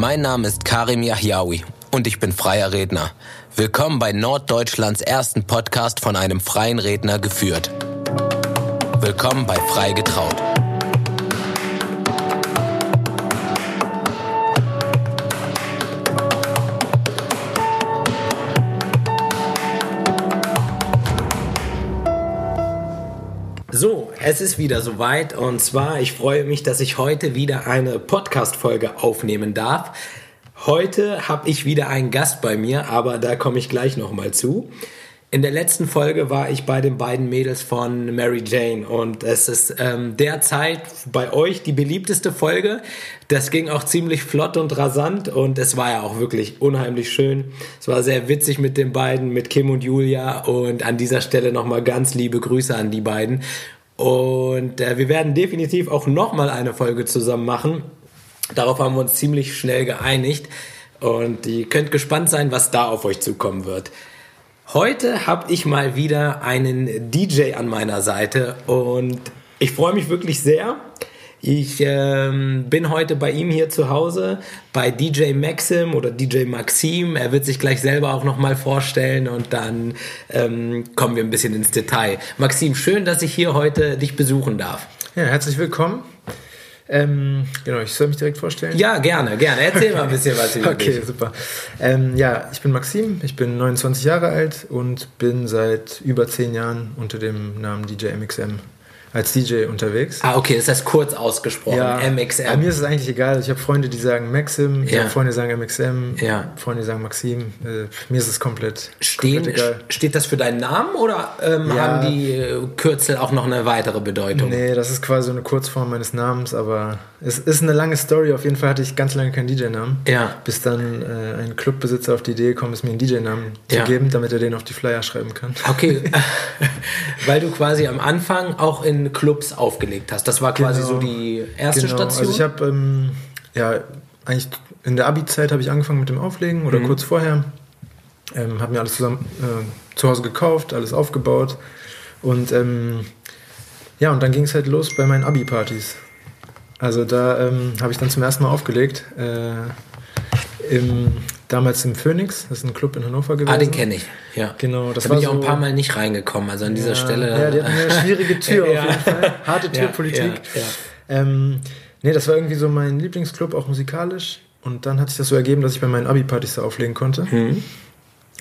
Mein Name ist Karim Yahyaoui und ich bin freier Redner. Willkommen bei Norddeutschlands ersten Podcast von einem freien Redner geführt. Willkommen bei Frei getraut. Es ist wieder soweit und zwar, ich freue mich, dass ich heute wieder eine Podcast-Folge aufnehmen darf. Heute habe ich wieder einen Gast bei mir, aber da komme ich gleich nochmal zu. In der letzten Folge war ich bei den beiden Mädels von Mary Jane und es ist ähm, derzeit bei euch die beliebteste Folge. Das ging auch ziemlich flott und rasant und es war ja auch wirklich unheimlich schön. Es war sehr witzig mit den beiden, mit Kim und Julia und an dieser Stelle nochmal ganz liebe Grüße an die beiden. Und äh, wir werden definitiv auch nochmal eine Folge zusammen machen. Darauf haben wir uns ziemlich schnell geeinigt und ihr könnt gespannt sein, was da auf euch zukommen wird. Heute habe ich mal wieder einen DJ an meiner Seite und ich freue mich wirklich sehr. Ich ähm, bin heute bei ihm hier zu Hause, bei DJ Maxim oder DJ Maxim. Er wird sich gleich selber auch nochmal vorstellen und dann ähm, kommen wir ein bisschen ins Detail. Maxim, schön, dass ich hier heute dich besuchen darf. Ja, herzlich willkommen. Ähm, genau, ich soll mich direkt vorstellen. Ja, gerne, gerne. Erzähl mal ein bisschen was über Okay, dich. super. Ähm, ja, ich bin Maxim, ich bin 29 Jahre alt und bin seit über 10 Jahren unter dem Namen DJ MXM als DJ unterwegs. Ah, okay, das heißt kurz ausgesprochen. Bei MXM. mir ist es eigentlich egal. Ich habe Freunde, die sagen Maxim, ich Ja. habe Freunde, die sagen MXM, Ja. Freunde, die sagen Maxim. Äh, mir ist es komplett, Stehen, komplett egal. steht das für deinen Namen oder ähm, Ja. haben die äh, Kürzel auch noch eine weitere Bedeutung? Nee, das ist quasi so eine Kurzform meines Namens, aber es ist eine lange Story. Auf jeden Fall hatte ich ganz lange keinen DJ-Namen. Ja. Bis dann äh, ein Clubbesitzer auf die Idee gekommen ist, mir einen DJ-Namen Ja. zu geben, damit er den auf die Flyer schreiben kann. Okay, weil du quasi am Anfang auch in Clubs aufgelegt hast. Das war quasi Genau. so die erste Genau, Station. Also ich habe ähm, ja eigentlich in der Abi-Zeit habe ich angefangen mit dem Auflegen Mhm. oder kurz vorher. Ähm, habe mir alles zusammen äh, zu Hause gekauft, alles aufgebaut und ähm, ja und dann ging es halt los bei meinen Abi-Partys. Also da ähm, habe ich dann zum ersten Mal aufgelegt. Äh, im, damals im Phoenix, das ist ein Club in Hannover gewesen. ah, den kenne ich. Ja. Genau, das da bin ich auch ein paar Mal nicht reingekommen. Also an dieser ja, Stelle. Ja, die hatten eine schwierige Tür auf jeden Fall. Harte Türpolitik. ja, ja. Ähm, nee, das war irgendwie so mein Lieblingsclub, auch musikalisch. Und dann hat sich das so ergeben, dass ich bei meinen Abi-Partys da auflegen konnte. Mhm.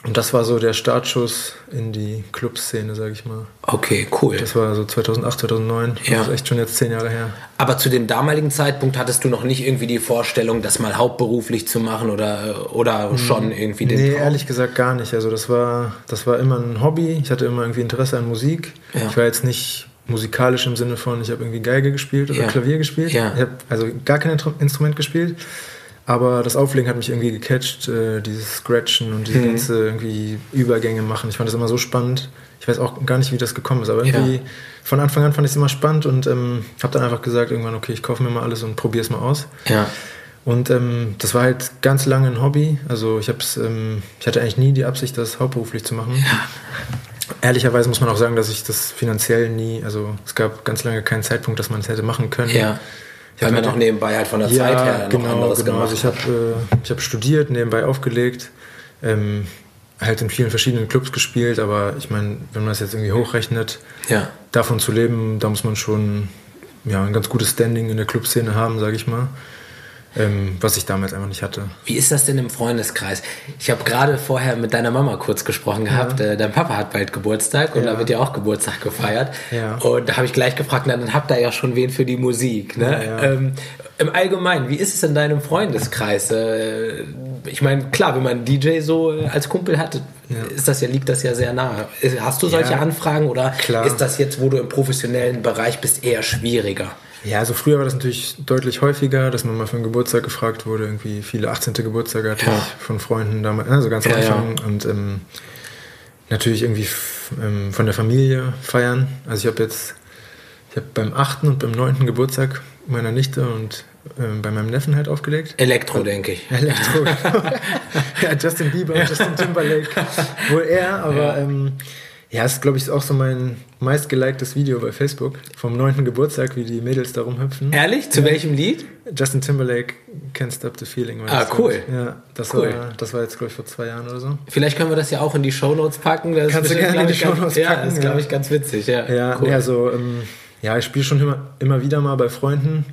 Und das war so der Startschuss in die Clubszene, sag ich mal. Okay, cool. Das war so 2008, 2009. Ja. Das ist echt schon jetzt zehn Jahre her. Aber zu dem damaligen Zeitpunkt hattest du noch nicht irgendwie die Vorstellung, das mal hauptberuflich zu machen oder, oder schon irgendwie den. Nee, Traum? ehrlich gesagt gar nicht. Also das war, das war immer ein Hobby. Ich hatte immer irgendwie Interesse an Musik. Ja. Ich war jetzt nicht musikalisch im Sinne von, ich habe irgendwie Geige gespielt oder Ja. Klavier gespielt. Ja. Ich habe also gar kein Instrument gespielt. Aber das Auflegen hat mich irgendwie gecatcht, äh, dieses Scratchen und Mhm. diese ganze irgendwie Übergänge machen. Ich fand das immer so spannend. Ich weiß auch gar nicht, wie das gekommen ist, aber irgendwie Ja. von Anfang an fand ich es immer spannend und ähm, habe dann einfach gesagt, irgendwann, okay, ich kaufe mir mal alles und probiere es mal aus. Ja. Und ähm, das war halt ganz lange ein Hobby. Also ich hab's, ähm, ich hatte eigentlich nie die Absicht, das hauptberuflich zu machen. Ehrlicherweise muss man auch sagen, dass ich das finanziell nie, also es gab ganz lange keinen Zeitpunkt, dass man es hätte machen können. Ja. Ich Weil hab man halt- noch nebenbei halt von der Zeit her noch genau, anderes genau. gemacht Also ich habe äh, ich hab studiert, nebenbei aufgelegt, ähm, halt in vielen verschiedenen Clubs gespielt, aber ich meine, wenn man das jetzt irgendwie hochrechnet, Ja. davon zu leben, da muss man schon ja, ein ganz gutes Standing in der Clubszene haben, sage ich mal. Ähm, was ich damals einfach nicht hatte. Wie ist das denn im Freundeskreis? Ich habe gerade vorher mit deiner Mama kurz gesprochen gehabt. Äh, dein Papa hat bald Geburtstag und Ja. da wird ja auch Geburtstag gefeiert. Ja. Und da habe ich gleich gefragt, na, dann habt ihr ja schon wen für die Musik. Ne? Ja, ja. Ähm, Im Allgemeinen, wie ist es in deinem Freundeskreis? Äh, ich meine, klar, wenn man einen DJ so äh, als Kumpel hat, ist das ja, liegt das ja sehr nahe. Hast du solche Ja. Anfragen oder Klar. ist das jetzt, wo du im professionellen Bereich bist, eher schwieriger? Ja, also früher war das natürlich deutlich häufiger, dass man mal für einen Geburtstag gefragt wurde. Irgendwie viele 18. Geburtstage hatte Ja. ich von Freunden damals, also ganz am Ja, ja. Anfang. Und ähm, natürlich irgendwie ähm, von der Familie feiern. Also ich habe jetzt, ich habe beim 8. und beim 9. Geburtstag meiner Nichte und ähm, bei meinem Neffen halt aufgelegt. Elektro, denke ich. Elektro. ja, Justin Bieber Justin Timberlake. Wohl er, aber ja. Ähm, Ja, ist, glaube ich, auch so mein meistgeliktes Video bei Facebook vom 9. Geburtstag, wie die Mädels da rumhüpfen. Ehrlich? Zu ja. welchem Lied? Justin Timberlake, Can't Stop the Feeling. Ah, cool. Ja, das, cool. War, das war jetzt, glaube ich, vor zwei Jahren oder so. Vielleicht können wir das ja auch in die Shownotes packen. Das Kannst du gerne in die Shownotes packen. Ja, das ist, glaube ich, ganz witzig. Ja, ja cool. also, ähm, ja ich spiele schon immer, immer wieder mal bei Freunden.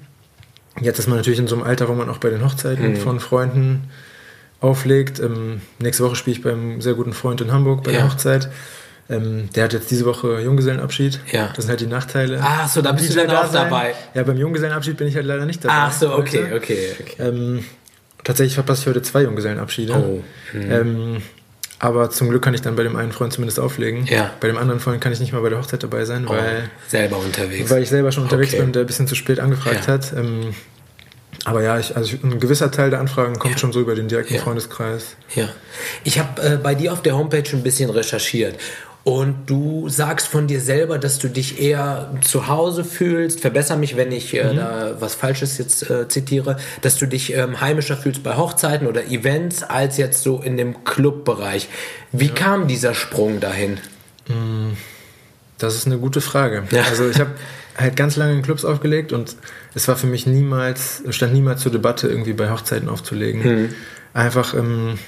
Jetzt ist man natürlich in so einem Alter, wo man auch bei den Hochzeiten mhm. von Freunden auflegt. Ähm, nächste Woche spiele ich beim sehr guten Freund in Hamburg bei ja. der Hochzeit. Ähm, der hat jetzt diese Woche Junggesellenabschied. Ja. Das sind halt die Nachteile. Ach so, da bist du dann auch sein. dabei. Ja, beim Junggesellenabschied bin ich halt leider nicht dabei. Ach so, okay, heute. okay. okay. Ähm, tatsächlich verpasse ich heute zwei Junggesellenabschiede. Oh. Mhm. Ähm, aber zum Glück kann ich dann bei dem einen Freund zumindest auflegen. Ja. Bei dem anderen Freund kann ich nicht mal bei der Hochzeit dabei sein, oh, weil. Selber unterwegs. Weil ich selber schon unterwegs okay. bin und der ein bisschen zu spät angefragt ja. hat. Ähm, aber ja, ich, also ein gewisser Teil der Anfragen kommt ja. schon so über den direkten ja. Freundeskreis. Ja. Ich habe äh, bei dir auf der Homepage ein bisschen recherchiert. Und du sagst von dir selber, dass du dich eher zu Hause fühlst. Verbessere mich, wenn ich äh, mhm. da was Falsches jetzt äh, zitiere, dass du dich ähm, heimischer fühlst bei Hochzeiten oder Events als jetzt so in dem Clubbereich. Wie ja. kam dieser Sprung dahin? Mm, das ist eine gute Frage. Ja. Also ich habe halt ganz lange in Clubs aufgelegt und es war für mich niemals, stand niemals zur Debatte, irgendwie bei Hochzeiten aufzulegen. Mhm. Einfach, ähm,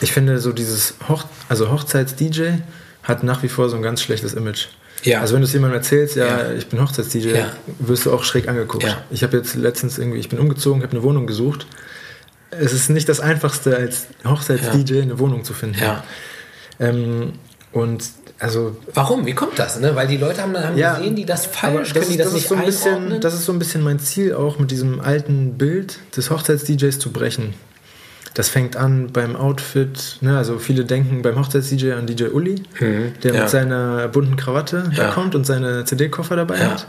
ich finde so dieses Hoch, also Hochzeits-DJ hat nach wie vor so ein ganz schlechtes Image. Ja. Also wenn du es jemandem erzählst, ja, ja. ich bin Hochzeits-DJ, ja. wirst du auch schräg angeguckt. Ja. Ich habe jetzt letztens irgendwie, ich bin umgezogen, habe eine Wohnung gesucht. Es ist nicht das Einfachste, als Hochzeits-DJ eine Wohnung zu finden. Ja. Ähm, und also. Warum? Wie kommt das? Ne? Weil die Leute haben, haben ja, gesehen, die das falsch, können die das, das nicht so ein bisschen, Das ist so ein bisschen mein Ziel auch, mit diesem alten Bild des Hochzeits-DJs zu brechen. Das fängt an beim Outfit, ne? also viele denken beim Hochzeits-DJ an DJ Uli, mhm, der ja. mit seiner bunten Krawatte ja. da kommt und seine CD-Koffer dabei ja. hat.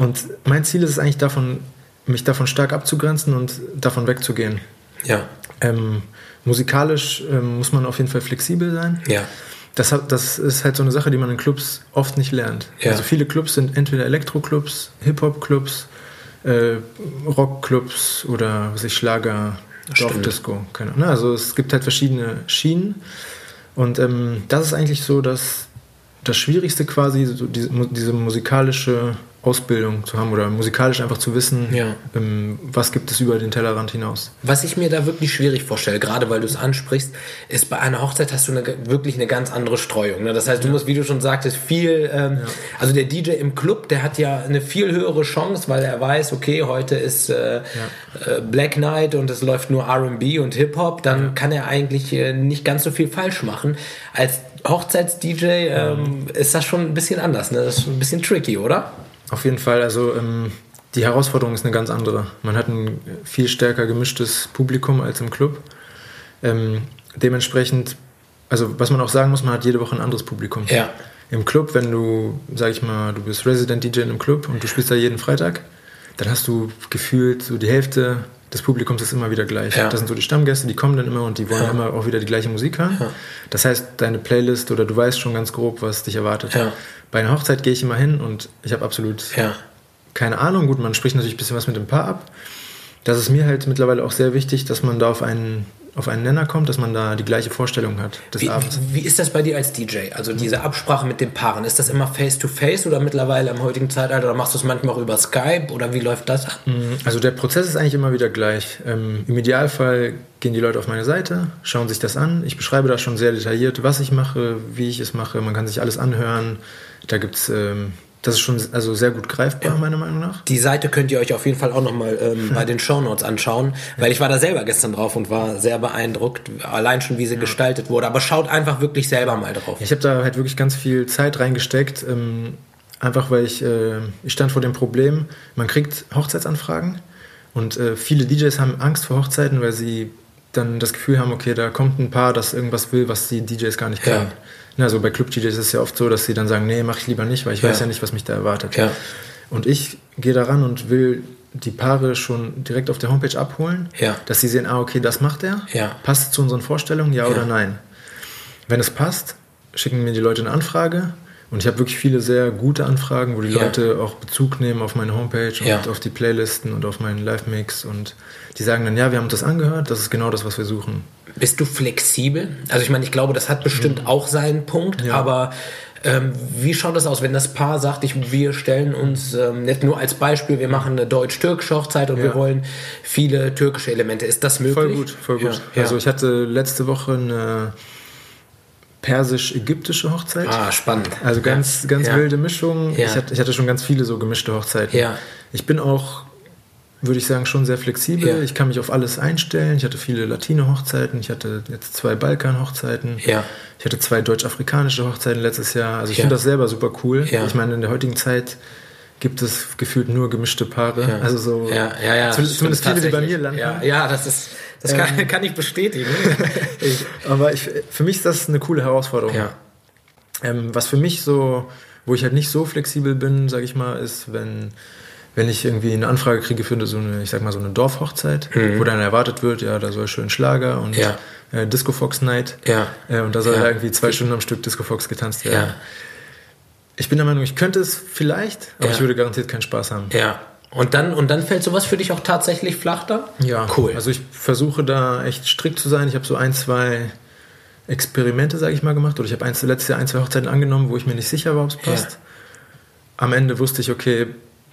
Und mein Ziel ist es eigentlich davon, mich davon stark abzugrenzen und davon wegzugehen. Ja. Ähm, musikalisch ähm, muss man auf jeden Fall flexibel sein. Ja. Das, hat, das ist halt so eine Sache, die man in Clubs oft nicht lernt. Ja. Also viele Clubs sind entweder Elektro-Clubs, Hip-Hop-Clubs, äh, Rock-Clubs oder was ich Schlager, Dorfdisco. Keine Ahnung. Also es gibt halt verschiedene Schienen. Und ähm, das ist eigentlich so, dass das Schwierigste quasi, so diese, diese musikalische Ausbildung zu haben oder musikalisch einfach zu wissen, ja. ähm, was gibt es über den Tellerrand hinaus. Was ich mir da wirklich schwierig vorstelle, gerade weil du es ansprichst, ist bei einer Hochzeit hast du eine, wirklich eine ganz andere Streuung. Ne? Das heißt, du ja. musst, wie du schon sagtest, viel, ähm, ja. also der DJ im Club, der hat ja eine viel höhere Chance, weil er weiß, okay, heute ist äh, äh, Black Night und es läuft nur R&B und Hip-Hop, dann kann er eigentlich äh, nicht ganz so viel falsch machen. Als Hochzeits-DJ ähm, ist das schon ein bisschen anders, ne? Das ist ein bisschen tricky, oder? Auf jeden Fall, also ähm, die Herausforderung ist eine ganz andere. Man hat ein viel stärker gemischtes Publikum als im Club. Ähm, dementsprechend, also was man auch sagen muss, man hat jede Woche ein anderes Publikum. Ja. Im Club, wenn du, sag ich mal, du bist Resident DJ in einem Club und du spielst da jeden Freitag, dann hast du gefühlt so die Hälfte des Publikums ist immer wieder gleich. Ja. Das sind so die Stammgäste, die kommen dann immer und die wollen Ja. immer auch wieder die gleiche Musik hören. Ja. Das heißt, deine Playlist oder du weißt schon ganz grob, was dich erwartet. Bei einer Hochzeit gehe ich immer hin und ich habe absolut keine Ahnung. Gut, man spricht natürlich ein bisschen was mit dem Paar ab. Das ist mir halt mittlerweile auch sehr wichtig, dass man da auf einen, auf einen Nenner kommt, dass man da die gleiche Vorstellung hat des Wie, Abends. wie ist das bei dir als DJ? Also diese Absprache mit den Paaren, ist das immer face-to-face oder mittlerweile im heutigen Zeitalter oder machst du es manchmal auch über Skype oder wie läuft das ab? Also der Prozess ist eigentlich immer wieder gleich. Ähm, Im Idealfall gehen die Leute auf meine Seite, schauen sich das an. Ich beschreibe da schon sehr detailliert, was ich mache, wie ich es mache. Man kann sich alles anhören. Da gibt's, ähm, das ist schon also sehr gut greifbar, meiner Meinung nach. Die Seite könnt ihr euch auf jeden Fall auch nochmal ähm, bei den Shownotes anschauen, weil ich war da selber gestern drauf und war sehr beeindruckt, allein schon wie sie gestaltet wurde. Aber schaut einfach wirklich selber mal drauf. Ich habe da halt wirklich ganz viel Zeit reingesteckt, ähm, einfach weil ich, äh, ich stand vor dem Problem, man kriegt Hochzeitsanfragen und äh, viele DJs haben Angst vor Hochzeiten, weil sie dann das Gefühl haben, okay, da kommt ein Paar, das irgendwas will, was die DJs gar nicht Ja. können. Na, Also bei Club-DJs ist es ja oft so, dass sie dann sagen, nee, mach ich lieber nicht, weil ich Ja. weiß ja nicht, was mich da erwartet. Ja. Und ich gehe da ran und will die Paare schon direkt auf der Homepage abholen, Ja. dass sie sehen, ah, okay, das macht er. Ja. Passt es zu unseren Vorstellungen, ja, oder nein? Wenn es passt, schicken mir die Leute eine Anfrage. Und ich habe wirklich viele sehr gute Anfragen, wo die Ja. Leute auch Bezug nehmen auf meine Homepage und Ja. auf die Playlisten und auf meinen Live-Mix. Und die sagen dann, ja, wir haben uns das angehört, das ist genau das, was wir suchen. Bist du flexibel? Also ich meine, ich glaube, das hat bestimmt auch seinen Punkt, Ja. aber ähm, wie schaut das aus, wenn das Paar sagt, ich, wir stellen uns ähm, nicht nur als Beispiel, wir machen eine deutsch-türkische Hochzeit und wir Ja. wollen viele türkische Elemente. Ist das möglich? Voll gut, voll gut. Ja. Also ich hatte letzte Woche eine persisch-ägyptische Hochzeit. ah, spannend. Also ganz, ganz wilde Mischung. Ich, hatte, ich hatte schon ganz viele so gemischte Hochzeiten. Ja. Ich bin auch, würde ich sagen, schon sehr flexibel. Ja. Ich kann mich auf alles einstellen. Ich hatte viele Latino-Hochzeiten. Ich hatte jetzt zwei Balkan-Hochzeiten. Ja. Ich hatte zwei deutsch-afrikanische Hochzeiten letztes Jahr. Also ich Ja. finde das selber super cool. Ja. Ich meine, in der heutigen Zeit gibt es gefühlt nur gemischte Paare. Ja. Also so ja, ja, ja. zumindest, viele, die bei mir landen. Ja, das ist, das kann, kann ich bestätigen. ich, Aber ich, für mich ist das eine coole Herausforderung. ja. Ähm, was für mich so, wo ich halt nicht so flexibel bin, sage ich mal, ist, wenn, wenn ich irgendwie eine Anfrage kriege für so eine, ich sag mal, so eine Dorfhochzeit, wo dann erwartet wird, ja, da soll schön Schlager und Mhm. Ja. äh, Disco Fox Night. Ja. Äh, und da soll Ja. da irgendwie zwei Stunden am Stück Disco Fox getanzt werden. Ja. Ich bin der Meinung, ich könnte es vielleicht, aber Ja. ich würde garantiert keinen Spaß haben. Ja. Und dann, und dann fällt sowas für dich auch tatsächlich flach da? Ja, Cool. Also ich versuche da echt strikt zu sein. Ich habe so ein, zwei Experimente, sage ich mal, gemacht. Oder ich habe letztes Jahr ein, zwei Hochzeiten angenommen, wo ich mir nicht sicher war, ob es passt. Am Ende wusste ich, okay,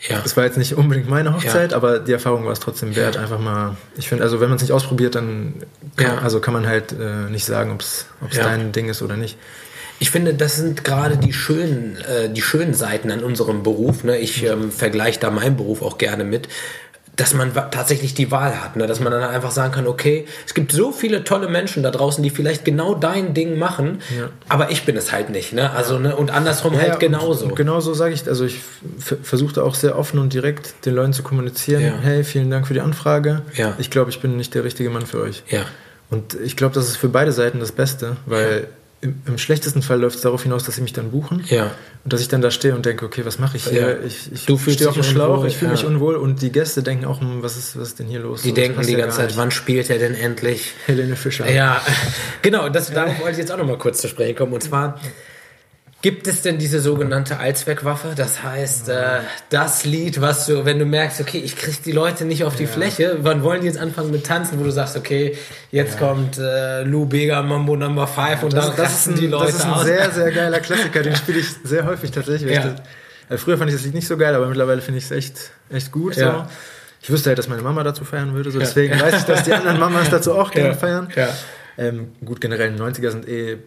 Ja. es war jetzt nicht unbedingt meine Hochzeit, Ja. aber die Erfahrung war es trotzdem wert. Einfach mal, ich finde, also wenn man es nicht ausprobiert, dann kann, Ja. also kann man halt äh, nicht sagen, ob es Ja. dein Ding ist oder nicht. Ich finde, das sind gerade die schönen, äh, die schönen Seiten an unserem Beruf. Ne? Ich ähm, vergleiche da meinen Beruf auch gerne mit, dass man tatsächlich die Wahl hat, ne? dass man dann einfach sagen kann, okay, es gibt so viele tolle Menschen da draußen, die vielleicht genau dein Ding machen, Ja. aber ich bin es halt nicht. Ne? Also ne? und andersrum Ja, halt ja, genauso. Und, und genauso sage ich, also ich versuche da auch sehr offen und direkt den Leuten zu kommunizieren, Ja. hey, vielen Dank für die Anfrage. Ich glaube, ich bin nicht der richtige Mann für euch. ja, Und ich glaube, das ist für beide Seiten das Beste, weil im, im schlechtesten Fall läuft es darauf hinaus, dass sie mich dann buchen ja, und dass ich dann da stehe und denke, okay, was mache ich hier? Ja. Ich, ich Du fühlst stehe auf dem dich Schlauch, unwohl, ich fühle mich ja. unwohl und die Gäste denken auch, hm, was ist, was ist denn hier los? die So, denken die ganze Zeit, nicht. wann spielt er denn endlich? Helene Fischer. Ja, genau, das, darauf wollte ich jetzt auch noch mal kurz zu sprechen kommen. Und zwar, gibt es denn diese sogenannte Allzweckwaffe? Das heißt, äh, das Lied, was du, wenn du merkst, okay, ich krieg die Leute nicht auf die Fläche, wann wollen die jetzt anfangen mit Tanzen, wo du sagst, okay, jetzt kommt äh, Lou Bega Mambo Number 5 und Das, dann das, ist rasten ein, die Leute das ist ein aus. sehr, sehr geiler Klassiker, den spiele ich sehr häufig tatsächlich. Ja. Ich das, also früher fand ich das Lied nicht so geil, aber mittlerweile finde ich es echt, echt gut. Ja. So. Ich wüsste halt, dass meine Mama dazu feiern würde, so deswegen weiß ich, dass die anderen Mamas dazu auch gerne Ja. feiern. Ja. Ähm, gut, generell 90er sind eh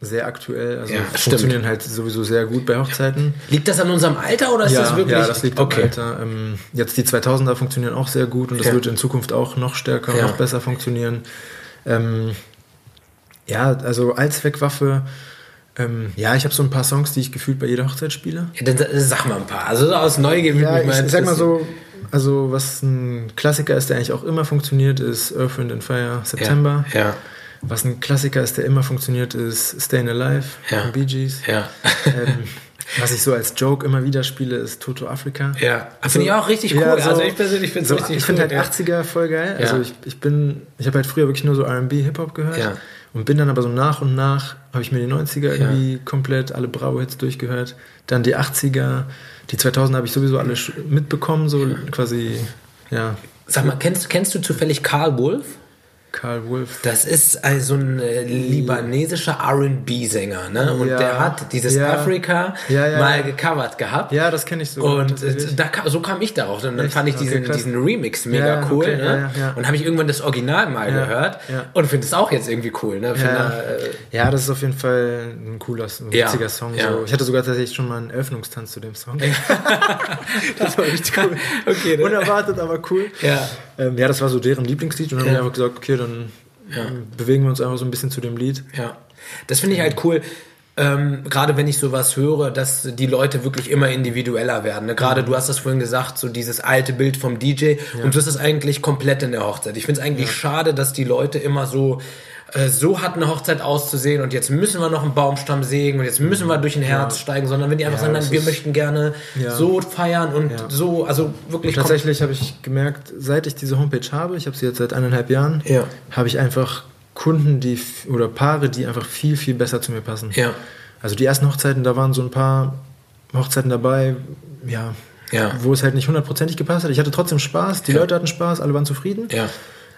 sehr aktuell, also Ja, funktionieren halt sowieso sehr gut bei Hochzeiten. Liegt das an unserem Alter oder ist ja, das wirklich? ja, das liegt okay. am Alter. Ähm, jetzt die 2000er funktionieren auch sehr gut und das Ja. wird in Zukunft auch noch stärker und noch besser funktionieren. Ähm, ja, also Allzweckwaffe. Ähm, ja, ich habe so ein paar Songs, die ich gefühlt bei jeder Hochzeit spiele. Ja, dann sa- sag mal ein paar. Also so aus Neugier würde Ja, mich ich, mal ich sag mal so, also was ein Klassiker ist, der eigentlich auch immer funktioniert, ist Earth, Wind and Fire, September. Ja, Was ein Klassiker ist, der immer funktioniert, ist Stayin' Alive Ja. von Bee Gees. ja. Ähm, was ich so als Joke immer wieder spiele, ist Toto Africa. Ja, finde ich auch richtig cool. Ja, so- also ich persönlich finde es so, richtig Ich cool. finde halt ja. 80er voll geil. Also Ja. ich, ich bin, ich habe halt früher wirklich nur so R&B, Hip-Hop gehört Ja. und bin dann aber so nach und nach, habe ich mir die 90er irgendwie komplett alle Bravo-Hits durchgehört. Dann die 80er, die 2000er habe ich sowieso alle mitbekommen, so quasi, ja, Sag mal, kennst, kennst du zufällig Karl Wolf? Karl Wolf. Das ist also ein äh, libanesischer R&B-Sänger, ne? Und Ja. der hat dieses Ja. Afrika Ja, mal gecovert gehabt. Ja, das kenne ich so. Und äh, da, so kam ich darauf. Und dann Echt? fand ich diesen, Okay, diesen Remix mega cool. okay, ne? Und habe ich irgendwann das Original mal gehört und finde es auch jetzt irgendwie cool. Ne? Ja. äh, ja, das ist auf jeden Fall ein cooler, ein witziger Song. So. Ich hatte sogar tatsächlich schon mal einen Eröffnungstanz zu dem Song. das war richtig cool. Okay, ne? Unerwartet, aber cool. ja. Ähm, ja, das war so deren Lieblingslied und dann Ja. haben wir einfach gesagt, okay, dann ähm, bewegen wir uns einfach so ein bisschen zu dem Lied. Ja, das finde ich halt cool. Ähm, gerade wenn ich sowas höre, dass die Leute wirklich immer individueller werden. Ne? Gerade Mhm. du hast das vorhin gesagt, so dieses alte Bild vom DJ und so ist es eigentlich komplett in der Hochzeit. Ich finde es eigentlich schade, dass die Leute immer so äh, so hat eine Hochzeit auszusehen und jetzt müssen wir noch einen Baumstamm sägen und jetzt müssen wir durch ein Herz steigen, sondern wenn die einfach Ja, sagen, das nein, wir möchten gerne Ja. so feiern und Ja. so, also wirklich Tatsächlich habe ich gemerkt, seit ich diese Homepage habe, ich habe sie jetzt seit eineinhalb Jahren, Ja. habe ich einfach Kunden, die oder Paare, die einfach viel, viel besser zu mir passen. Ja, Also die ersten Hochzeiten, da waren so ein paar Hochzeiten dabei, ja, Ja. wo es halt nicht hundertprozentig gepasst hat. Ich hatte trotzdem Spaß, die Ja. Leute hatten Spaß, alle waren zufrieden. ja,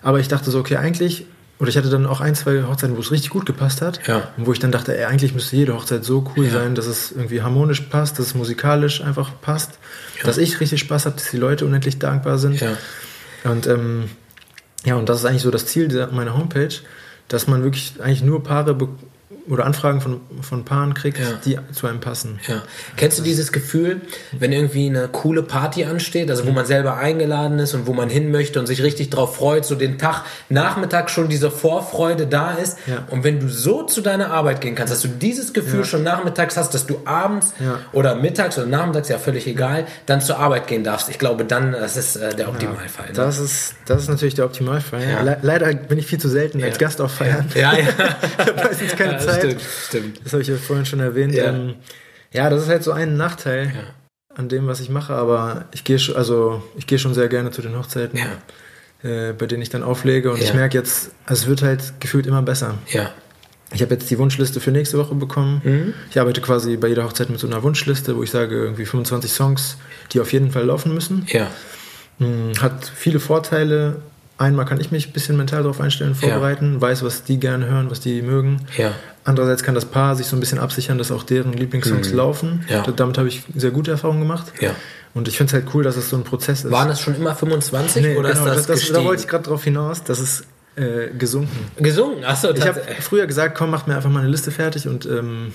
Aber ich dachte so, okay, eigentlich oder ich hatte dann auch ein, zwei Hochzeiten, wo es richtig gut gepasst hat. Ja. Und wo ich dann dachte, ey, eigentlich müsste jede Hochzeit so cool Ja. sein, dass es irgendwie harmonisch passt, dass es musikalisch einfach passt, dass ich richtig Spaß habe, dass die Leute unendlich dankbar sind. Ja. Und ähm, ja, und das ist eigentlich so das Ziel meiner Homepage, dass man wirklich eigentlich nur Paare be- oder Anfragen von, von Paaren kriegt, Ja. die zu einem passen. Ja. Kennst du dieses Gefühl, wenn irgendwie eine coole Party ansteht, also wo man selber eingeladen ist und wo man hin möchte und sich richtig drauf freut, so den Tag Nachmittag schon diese Vorfreude da ist Ja. und wenn du so zu deiner Arbeit gehen kannst, dass du dieses Gefühl Ja. schon nachmittags hast, dass du abends oder mittags oder nachmittags, ja völlig egal, dann zur Arbeit gehen darfst. Ich glaube dann, das ist äh, der Optimalfall. ne? Das ist, das ist natürlich der Optimalfall. Le leider bin ich viel zu selten als Gast auf Feiern. Ja, ja. ich habe meistens keine Ja, Zeit. Stimmt, stimmt. Das habe ich ja vorhin schon erwähnt. Ja. Ähm, ja das ist halt so ein Nachteil Ja. an dem, was ich mache, aber ich gehe schon, also ich gehe schon sehr gerne zu den Hochzeiten, Ja. äh, bei denen ich dann auflege und ich merke jetzt, also es wird halt gefühlt immer besser. Ja. Ich habe jetzt die Wunschliste für nächste Woche bekommen. Mhm. Ich arbeite quasi bei jeder Hochzeit mit so einer Wunschliste, wo ich sage, irgendwie 25 Songs, die auf jeden Fall laufen müssen. Ja. Hm, Hat viele Vorteile. Einmal kann ich mich ein bisschen mental darauf einstellen, vorbereiten, weiß, was die gerne hören, was die mögen. Ja. Andererseits kann das Paar sich so ein bisschen absichern, dass auch deren Lieblingssongs laufen. Ja. Da- Damit habe ich sehr gute Erfahrungen gemacht. Ja. Und ich finde es halt cool, dass es so ein Prozess ist. Waren das schon immer 25 Nee, oder genau, ist das, das, das, da wollte ich gerade drauf hinaus, das ist äh, gesunken. Gesungen, achso, Ich habe früher gesagt, komm, mach mir einfach mal eine Liste fertig und ähm,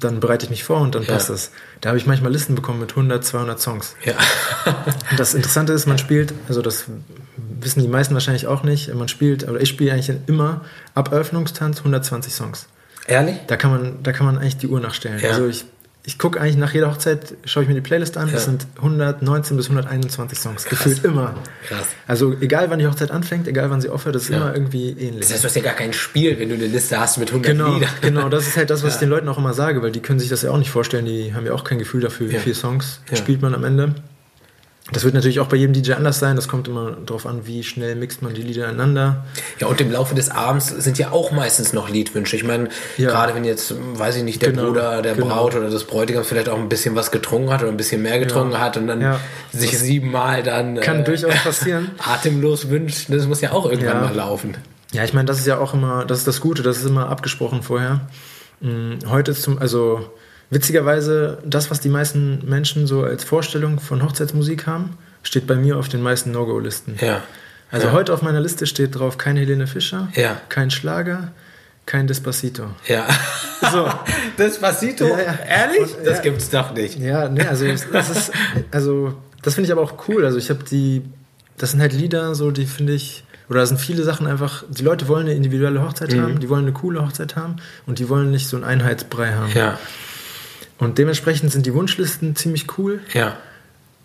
dann bereite ich mich vor und dann Ja. passt es. Da habe ich manchmal Listen bekommen mit 100, 200 Songs. ja. Das Interessante ist, man spielt, also das wissen die meisten wahrscheinlich auch nicht, man spielt, oder ich spiele eigentlich immer ab Eröffnungstanz 120 Songs. Ehrlich? Da kann man, da kann man eigentlich die Uhr nachstellen. Ja. Also ich, ich gucke eigentlich nach jeder Hochzeit, schaue ich mir die Playlist an, das Ja. sind 119 bis 121 Songs, gefühlt immer. Krass. Also egal wann die Hochzeit anfängt, egal wann sie aufhört, das ist Ja. immer irgendwie ähnlich. Das heißt, du hast ja gar kein Spiel, wenn du eine Liste hast mit 100 Genau, Liedern. genau, das ist halt das, was ich den Leuten auch immer sage, weil die können sich das ja auch nicht vorstellen, die haben ja auch kein Gefühl dafür, wie Ja. viele Songs Ja. spielt man am Ende. Das wird natürlich auch bei jedem DJ anders sein, das kommt immer darauf an, wie schnell mixt man die Lieder aneinander. Ja, und im Laufe des Abends sind ja auch meistens noch Liedwünsche. Ich meine, Ja. gerade wenn jetzt, weiß ich nicht, der Genau, Bruder der genau. Braut oder des Bräutigams vielleicht auch ein bisschen was getrunken hat oder ein bisschen mehr getrunken Ja. hat und dann Ja. sich siebenmal dann Kann äh, durchaus passieren. atemlos wünscht. Das muss ja auch irgendwann mal laufen. Ja, ich meine, das ist ja auch immer, das ist das Gute, das ist immer abgesprochen vorher. Mm, Heute ist zum, also witzigerweise, das, was die meisten Menschen so als Vorstellung von Hochzeitsmusik haben, steht bei mir auf den meisten No-Go-Listen. Ja. Also ja. heute auf meiner Liste steht drauf keine Helene Fischer, Ja. kein Schlager, kein Despacito. Ja. So. Despacito? Ja, ja. Ehrlich? Und, das ja. gibt's doch nicht. Ja, ne, also das ist, also das finde ich aber auch cool. Also ich habe die, das sind halt Lieder, so die finde ich, oder da sind viele Sachen einfach, die Leute wollen eine individuelle Hochzeit Mhm. haben, die wollen eine coole Hochzeit haben und die wollen nicht so einen Einheitsbrei haben. Ja. Und dementsprechend sind die Wunschlisten ziemlich cool Ja.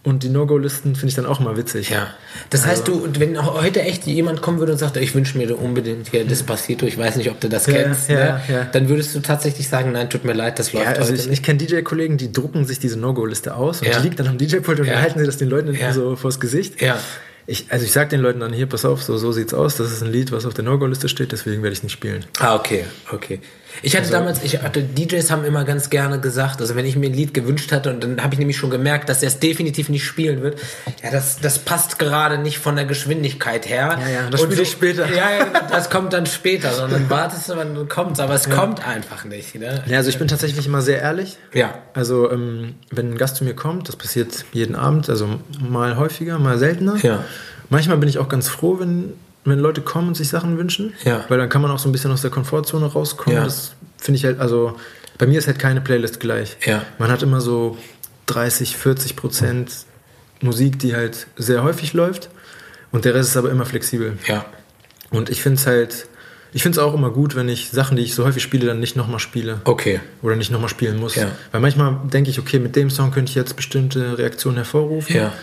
und die No-Go-Listen finde ich dann auch immer witzig. Ja. Das heißt, du, wenn heute echt jemand kommen würde und sagt, ich wünsche mir unbedingt hier Despacito, ich weiß nicht, ob du das Ja, kennst, ja, ne? ja. dann würdest du tatsächlich sagen, nein, tut mir leid, das läuft Ja, also heute ich, nicht. ich kenne DJ-Kollegen, die drucken sich diese No-Go-Liste aus und die liegt dann am DJ-Pult und halten sie das den Leuten so vors Gesicht. Ja. Ich, also ich sag den Leuten dann hier, pass auf, so, so sieht's aus, das ist ein Lied, was auf der No-Go-Liste steht, deswegen werde ich nicht spielen. Ah, okay, okay. Ich Also hatte damals, ich hatte, DJs haben immer ganz gerne gesagt, also wenn ich mir ein Lied gewünscht hatte und dann habe ich nämlich schon gemerkt, dass er es definitiv nicht spielen wird, ja, das, das passt gerade nicht von der Geschwindigkeit her. Ja, ja, das Und spiele ich später. Ja, ja, das kommt dann später, sondern wartest du, wann kommt's, aber es kommt einfach nicht, ne? Ja, also ich bin tatsächlich immer sehr ehrlich. Ja. Also ähm, wenn ein Gast zu mir kommt, das passiert jeden Abend, also mal häufiger, mal seltener. Ja. Manchmal bin ich auch ganz froh, wenn, wenn Leute kommen und sich Sachen wünschen. Ja. Weil dann kann man auch so ein bisschen aus der Komfortzone rauskommen. Ja. Das finde ich halt, also bei mir ist halt keine Playlist gleich. Ja. Man hat immer so 30, 40 Prozent Musik, die halt sehr häufig läuft. Und der Rest ist aber immer flexibel. Ja. Und ich finde es halt, ich finde es auch immer gut, wenn ich Sachen, die ich so häufig spiele, dann nicht nochmal spiele. Okay. Oder nicht nochmal spielen muss. Ja. Weil manchmal denke ich, okay, mit dem Song könnte ich jetzt bestimmte Reaktionen hervorrufen. Ja.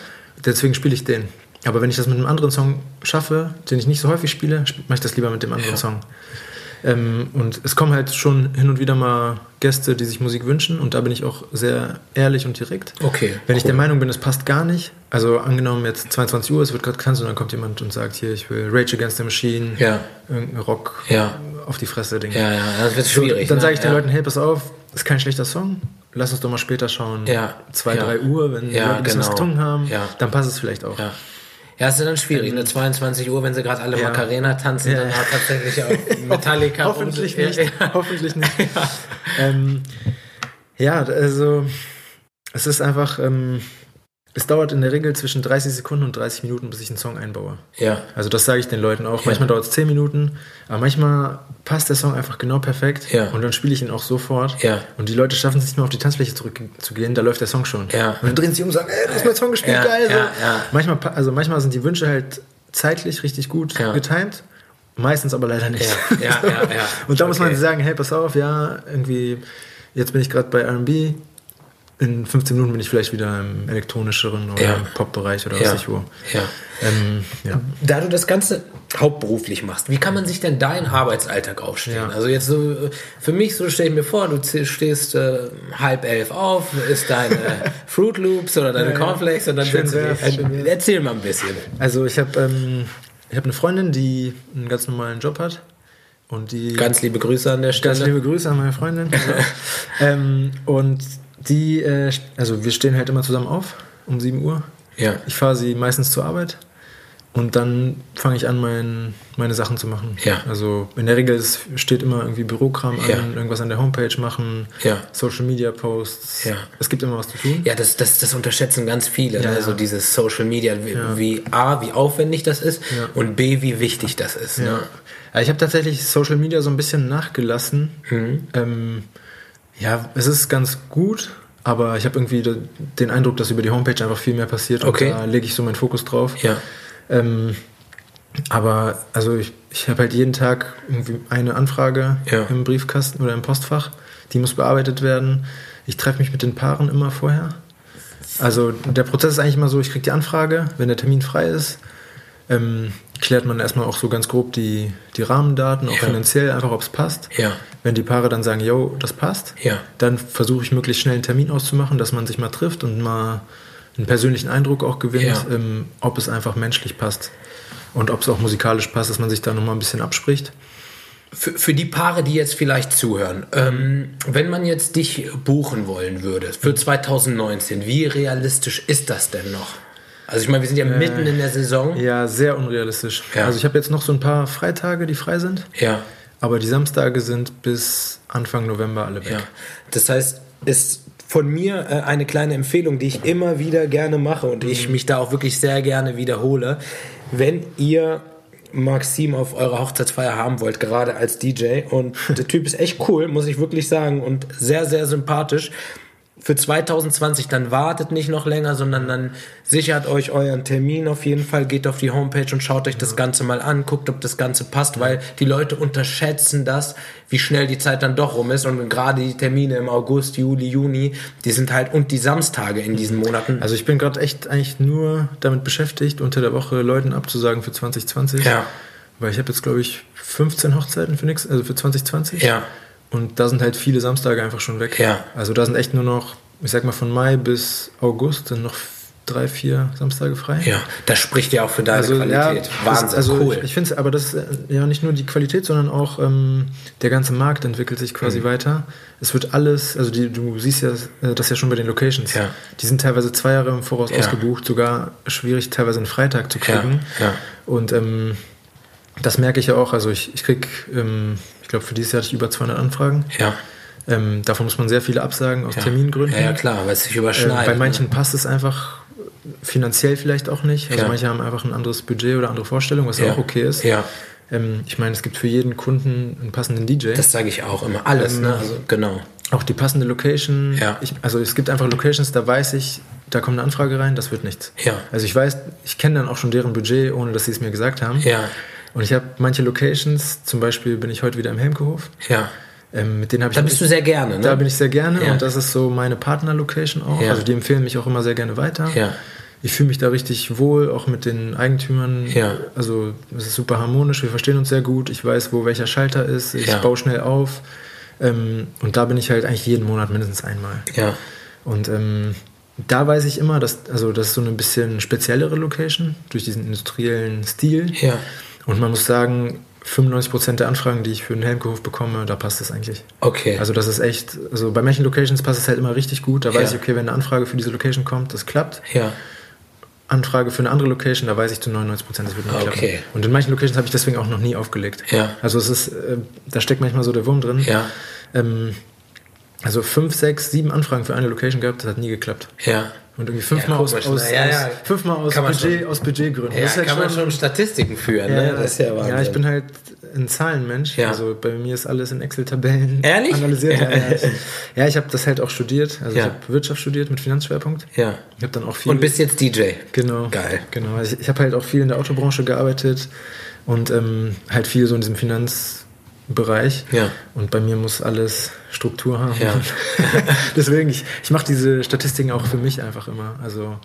Deswegen spiele ich den. Aber wenn ich das mit einem anderen Song schaffe, den ich nicht so häufig spiele, sp- mache ich das lieber mit dem anderen Ja. Song. Ähm, und es kommen halt schon hin und wieder mal Gäste, die sich Musik wünschen. Und da bin ich auch sehr ehrlich und direkt. Okay, Wenn ich cool. der Meinung bin, es passt gar nicht, also angenommen jetzt 22 Uhr, es wird gerade cancelled, und dann kommt jemand und sagt, hier, ich will Rage Against the Machine, Ja. irgendein Rock Ja. auf die Fresse Ding. Ja, ja, das wird So, schwierig. dann ne? sage ich den ja. Leuten, hey, pass auf, ist kein schlechter Song. Lass uns doch mal später schauen. Ja, Zwei, ja. drei Uhr, wenn die Ja, Leute ein bisschen was genau. getrunken haben, Ja. dann passt es vielleicht auch. Ja. Ja, es ist dann schwierig. Nur 22 Uhr, wenn sie gerade alle Ja. Macarena tanzen, Ja. dann auch tatsächlich auch Metallica. Hoffentlich und, nicht. Ja, Hoffentlich nicht. ähm, ja, also es ist einfach, ähm, es dauert in der Regel zwischen 30 Sekunden und 30 Minuten, bis ich einen Song einbaue. ja. Also das sage ich den Leuten auch. Ja. Manchmal dauert es 10 Minuten, aber manchmal passt der Song einfach genau perfekt Ja. und dann spiele ich ihn auch sofort. Ja. Und die Leute schaffen es nicht mehr auf die Tanzfläche zurückzugehen, da läuft der Song schon. Ja. Und dann drehen sie sich um und sagen, ey, du hast mein Song gespielt, Ja, geil. ja, ja. Manchmal, also manchmal sind die Wünsche halt zeitlich richtig gut Ja. getimt. Meistens aber leider nicht. Ja, ja, ja, ja. Und da muss man Okay. sagen, hey, pass auf, ja, irgendwie, jetzt bin ich gerade bei R&B, in 15 Minuten bin ich vielleicht wieder im elektronischeren oder Ja. im Pop-Bereich oder Ja. was ich wo. ja. Ähm, ja. Da du das Ganze hauptberuflich machst, wie kann man sich denn deinen Arbeitsalltag aufstellen? Ja. Also jetzt so, für mich, so stelle ich mir vor, du stehst äh, halb elf auf, isst deine Fruit Loops oder deine Ja, ja. Cornflakes und dann Schön setzt du dich. Äh, Erzähl mal ein bisschen. Also ich habe ähm, ich hab eine Freundin, die einen ganz normalen Job hat und die Ganz liebe Grüße an der Stelle. Ganz liebe Grüße an meine Freundin. ähm, und die, äh, also wir stehen halt immer zusammen auf um 7 Uhr. Ja. Ich fahre sie meistens zur Arbeit und dann fange ich an, mein, meine Sachen zu machen. Ja. Also in der Regel steht immer irgendwie Bürokram an, Ja. irgendwas an der Homepage machen, Ja. Social Media Posts. Ja. Es gibt immer was zu tun. Ja, das, das, das unterschätzen ganz viele. Ja, ne? ja. So dieses Social Media, wie, wie A, wie aufwendig das ist und B, wie wichtig das ist. Ja. Ne? Ja, Ich habe tatsächlich Social Media so ein bisschen nachgelassen. Mhm. Ähm, ja, es ist ganz gut, aber ich habe irgendwie de- den Eindruck, dass über die Homepage einfach viel mehr passiert Okay. und da lege ich so meinen Fokus drauf. Ja. Ähm, aber also ich, ich habe halt jeden Tag irgendwie eine Anfrage Ja. im Briefkasten oder im Postfach, die muss bearbeitet werden. Ich treffe mich mit den Paaren immer vorher. Also der Prozess ist eigentlich immer so, ich kriege die Anfrage, wenn der Termin frei ist, ähm, klärt man erstmal auch so ganz grob die, die Rahmendaten, auch Ja. finanziell, einfach ob es passt. Ja. Wenn die Paare dann sagen, yo, das passt, Ja. dann versuche ich möglichst schnell einen Termin auszumachen, dass man sich mal trifft und mal einen persönlichen Eindruck auch gewinnt, ähm, ob es einfach menschlich passt und ob es auch musikalisch passt, dass man sich da nochmal ein bisschen abspricht. Für, für die Paare, die jetzt vielleicht zuhören, ähm, wenn man jetzt dich buchen wollen würde für 2019, wie realistisch ist das denn noch? Also ich meine, wir sind ja mitten in der Saison. Ja, sehr unrealistisch. Ja. Also ich habe jetzt noch so ein paar Freitage, die frei sind, Ja, aber die Samstage sind bis Anfang November alle weg. ja. Das heißt, ist von mir äh, eine kleine Empfehlung, die ich immer wieder gerne mache und ich mich da auch wirklich sehr gerne wiederhole. Wenn ihr Maxim auf eurer Hochzeitsfeier haben wollt, gerade als DJ. Und der Typ ist echt cool, muss ich wirklich sagen, und sehr, sehr sympathisch. Für 2020 dann wartet nicht noch länger, sondern dann sichert euch euren Termin auf jeden Fall, geht auf die Homepage und schaut euch das Ganze mal an, guckt, ob das Ganze passt, weil die Leute unterschätzen das, wie schnell die Zeit dann doch rum ist und gerade die Termine im August, Juli, Juni, die sind halt und die Samstage in diesen Monaten. Also ich bin gerade echt eigentlich nur damit beschäftigt, unter der Woche Leuten abzusagen für 2020. Ja. Weil ich habe jetzt, glaube ich, 15 Hochzeiten für nix, also für 2020. Ja. Und da sind halt viele Samstage einfach schon weg. Ja. Also da sind echt nur noch, ich sag mal, von Mai bis August sind noch drei, vier Samstage frei. Ja, das spricht ja auch für deine Qualität. das- Wahnsinn, also cool. Ich, ich finde es, aber das ist äh, ja nicht nur die Qualität, sondern auch ähm, der ganze Markt entwickelt sich Mhm. quasi weiter. Es wird alles, also die, du siehst ja äh, das ja schon bei den Locations. Ja. Die sind teilweise zwei Jahre im Voraus Ja. ausgebucht, sogar schwierig, teilweise einen Freitag zu Ja, kriegen. ja. Und ähm, das merke ich ja auch. Also ich, ich krieg, ähm, ich glaube, für dieses Jahr hatte ich über 200 Anfragen. ja. Ähm, davon muss man sehr viele absagen aus ja. Termingründen. Ja, ja, klar, weil es sich Äh, überschneidet. bei manchen ne? passt es einfach finanziell vielleicht auch nicht. Also Ja. manche haben einfach ein anderes Budget oder andere Vorstellungen, was ja Ja. auch okay ist. Ja, Ähm, ich meine, es gibt für jeden Kunden einen passenden DJ. das sage ich auch immer. Alles, Ähm, ne? Also, genau. auch die passende Location. Ja. Ich, also es gibt einfach Locations, da weiß ich, da kommt eine Anfrage rein, das wird nichts. Ja. Also ich weiß, ich kenne dann auch schon deren Budget, ohne dass sie es mir gesagt haben. Ja, Und ich habe manche Locations, zum Beispiel bin ich heute wieder im Helmkehof. ja. Ähm, mit denen habe ich Da bist du sehr gerne, ne? Da bin ich sehr gerne Ja. und das ist so meine Partner-Location auch. Ja. Also die empfehlen mich auch immer sehr gerne weiter. Ja. Ich fühle mich da richtig wohl, auch mit den Eigentümern. Ja. Also es ist super harmonisch, wir verstehen uns sehr gut. Ich weiß, wo welcher Schalter ist. Ich Ja. baue schnell auf. Ähm, und da bin ich halt eigentlich jeden Monat mindestens einmal. Ja, Und ähm, da weiß ich immer, dass, also das ist so eine bisschen speziellere Location durch diesen industriellen Stil. ja. Und man muss sagen, 95% der Anfragen, die ich für den Helmkehof bekomme, da passt es eigentlich. Okay. Also das ist echt, also bei manchen Locations passt es halt immer richtig gut. Da weiß Ja. ich, okay, wenn eine Anfrage für diese Location kommt, das klappt. ja, Anfrage für eine andere Location, da weiß ich zu 99 Prozent, das wird nicht Okay. klappen. Und in manchen Locations habe ich deswegen auch noch nie aufgelegt. Ja. Also es ist, äh, da steckt manchmal so der Wurm drin. Ja. Ähm, also fünf, sechs, sieben Anfragen für eine Location gehabt, das hat nie geklappt. Ja. Und irgendwie fünfmal Ja, aus, aus, ne? Ja, ja. fünfmal aus, Budget, schon. aus Budgetgründen. Ja, Das halt kann man schon- schon Statistiken führen, ne? Das ist ja Wahnsinn. ja, ich bin halt ein Zahlenmensch. Ja. Also bei mir ist alles in Excel-Tabellen Ehrlich? analysiert. Ja, Ja. ja, ich, ja, ich habe das halt auch studiert. Also Ja. ich habe Wirtschaft studiert mit Finanzschwerpunkt. Ja. Ich habe dann auch viel. Und bist jetzt DJ. genau. Geil. Genau. Also ich, ich habe halt auch viel in der Autobranche gearbeitet und ähm, halt viel so in diesem Finanzbereich. Ja. Und bei mir muss alles Struktur haben. Ja. Deswegen, ich, ich mache diese Statistiken auch für mich einfach immer. Also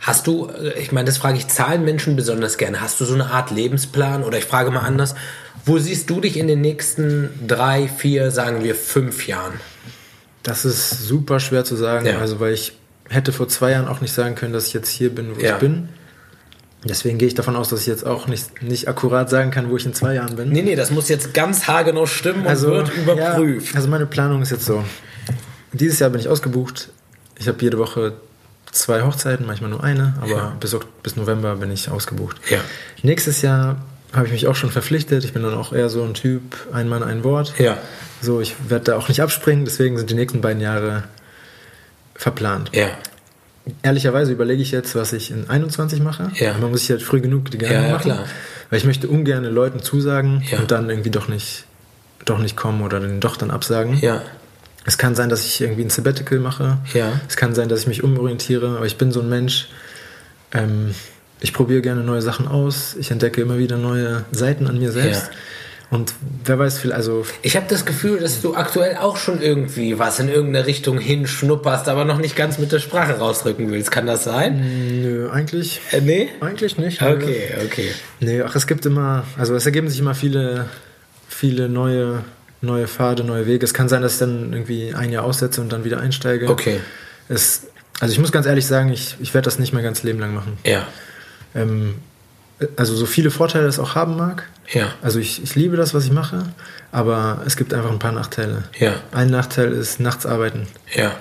Hast du, ich meine, das frage ich Zahlenmenschen besonders gerne, hast du so eine Art Lebensplan oder ich frage mal anders, wo siehst du dich in den nächsten drei, vier, sagen wir fünf Jahren? Das ist super schwer zu sagen, Ja. also weil ich hätte vor zwei Jahren auch nicht sagen können, dass ich jetzt hier bin, wo Ja. ich bin. Deswegen gehe ich davon aus, dass ich jetzt auch nicht, nicht akkurat sagen kann, wo ich in zwei Jahren bin. Nee, nee, das muss jetzt ganz haargenau stimmen und wird überprüft. Ja, also meine Planung ist jetzt so. Dieses Jahr bin ich ausgebucht. Ich habe jede Woche zwei Hochzeiten, manchmal nur eine, aber Ja. bis, bis November bin ich ausgebucht. Ja. Nächstes Jahr habe ich mich auch schon verpflichtet. Ich bin dann auch eher so ein Typ, ein Mann, ein Wort. Ja. So, ich werde da auch nicht abspringen, deswegen sind die nächsten beiden Jahre verplant. Ja. Ehrlicherweise überlege ich jetzt, was ich in 21 mache. Ja. Man muss sich halt früh genug die Gedanken Ja, machen. klar. Weil ich möchte ungern Leuten zusagen Ja. und dann irgendwie doch nicht, doch nicht kommen oder den doch dann absagen. Ja. Es kann sein, dass ich irgendwie ein Sabbatical mache. Ja. Es kann sein, dass ich mich umorientiere, aber ich bin so ein Mensch. Ähm, ich probiere gerne neue Sachen aus. Ich entdecke immer wieder neue Seiten an mir selbst. Ja. Und wer weiß, viel, also Ich habe das Gefühl, dass du aktuell auch schon irgendwie was in irgendeine Richtung hinschnupperst, aber noch nicht ganz mit der Sprache rausrücken willst. Kann das sein? nö, eigentlich, Äh, nee? eigentlich nicht. nö. Okay, okay. Nee, ach, es gibt immer, also es ergeben sich immer viele, viele neue, neue Pfade, neue Wege. Es kann sein, dass ich dann irgendwie ein Jahr aussetze und dann wieder einsteige. Okay. Es, also ich muss ganz ehrlich sagen, ich, ich werde das nicht mein ganzes Leben lang machen. Ja. Ähm, also so viele Vorteile es auch haben mag. Ja. Also ich, ich liebe das, was ich mache, aber es gibt einfach ein paar Nachteile. Ja. Ein Nachteil ist nachts arbeiten. Ja.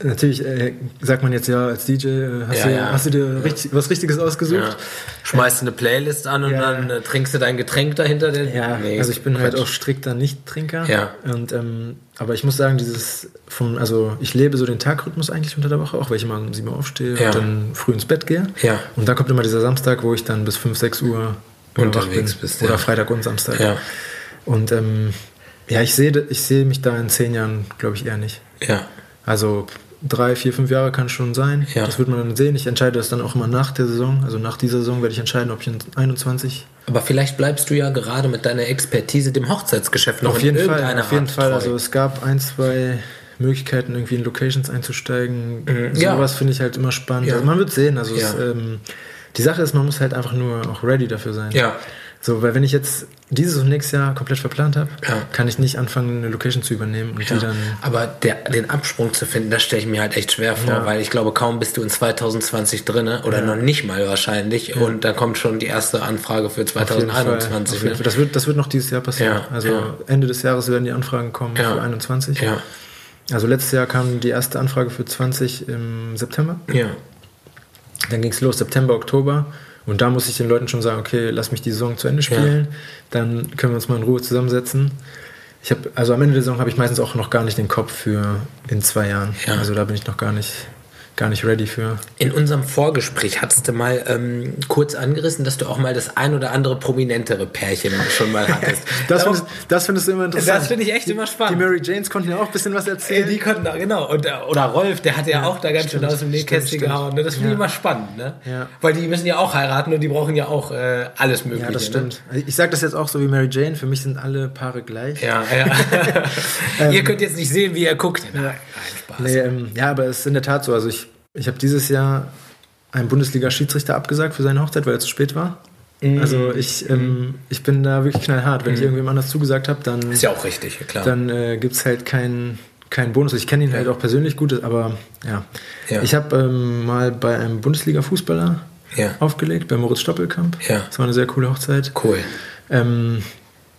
Natürlich äh, sagt man jetzt ja als DJ, äh, hast, Ja, du, ja. hast du dir richtig, was Richtiges ausgesucht? ja. Schmeißt eine Playlist an und dann äh, trinkst du dein Getränk dahinter. Den? Ja, Nee, also ich bin halt auch strikter Nicht-Trinker. Ja. Und, ähm, aber ich muss sagen, dieses vom, also ich lebe so den Tagrhythmus eigentlich unter der Woche, auch weil ich immer um 7 Uhr aufstehe und dann früh ins Bett gehe. Ja. Und dann kommt immer dieser Samstag, wo ich dann bis 5, 6 Uhr Unterwegs bin. bist, Oder. Freitag und Samstag. Ja. Und ähm, ja, ich sehe ich sehe mich da in zehn Jahren, glaube ich, eher nicht. Ja. Also drei, vier, fünf Jahre kann schon sein. Ja. Das wird man dann sehen. Ich entscheide das dann auch immer nach der Saison. Also nach dieser Saison werde ich entscheiden, ob ich in 21 Aber vielleicht bleibst du ja gerade mit deiner Expertise dem Hochzeitsgeschäft noch Auf jeden in Fall, irgendeiner auf jeden Art Fall. treu. Also es gab ein, zwei Möglichkeiten, irgendwie in Locations einzusteigen. Ja. Sowas finde ich halt immer spannend. Ja. Also man wird sehen. Also Ja. es, ähm, die Sache ist, man muss halt einfach nur auch ready dafür sein. Ja. So, weil wenn ich jetzt dieses und nächstes Jahr komplett verplant habe, Ja. kann ich nicht anfangen, eine Location zu übernehmen und Ja, die dann. aber der, den Absprung zu finden, das stelle ich mir halt echt schwer vor, Ja. weil ich glaube, kaum bist du in 2020 drinne oder noch nicht mal wahrscheinlich und da kommt schon die erste Anfrage für Auf jeden Fall, 2021. auf jeden Fall. Das, wird, das wird noch dieses Jahr passieren. Also. Ende des Jahres werden die Anfragen kommen für 21. Ja, Also letztes Jahr kam die erste Anfrage für 20 im September. ja, Dann ging es los, September, Oktober. Und da muss ich den Leuten schon sagen, okay, lass mich die Saison zu Ende spielen. Dann können wir uns mal in Ruhe zusammensetzen. Ich habe, also am Ende der Saison habe ich meistens auch noch gar nicht den Kopf für in zwei Jahren. Ja. Also da bin ich noch gar nicht, gar nicht ready für. In unserem Vorgespräch hattest du mal ähm, kurz angerissen, dass du auch mal das ein oder andere prominentere Pärchen schon mal hattest. Das, findest, das findest du immer interessant. Das finde ich echt immer Die spannend. Mary Janes konnten ja auch ein bisschen was Äh, erzählen. Die konnten da, genau. Und, äh, oder Rolf, der hat ja, Ja, auch da ganz stimmt, schön aus dem Nähkästchen gehauen. Ne? Das finde ich Ja. immer spannend. Ne? Ja. Weil die müssen ja auch heiraten und die brauchen ja auch äh, alles Mögliche. ja, das Ne? stimmt. Ich sage das jetzt auch so wie Mary Jane. Für mich sind alle Paare gleich. Ja, ja. ihr könnt jetzt nicht sehen, wie er guckt. Nein, nein, Spaß. Nee, ähm, ja, aber es ist in der Tat so. Also ich, ich habe dieses Jahr einen Bundesliga-Schiedsrichter abgesagt für seine Hochzeit, weil er zu spät war. Mhm. Also ich, ähm, ich bin da wirklich knallhart. Wenn ich irgendwem anders zugesagt habe, dann, Ist ja auch richtig, klar. dann äh, gibt es halt keinen keinen Bonus. Ich kenne ihn halt auch persönlich gut, aber ja. Ja. Ich habe ähm, mal bei einem Bundesliga-Fußballer Ja. aufgelegt, bei Moritz Stoppelkamp. Ja. Das war eine sehr coole Hochzeit. Cool. Ähm,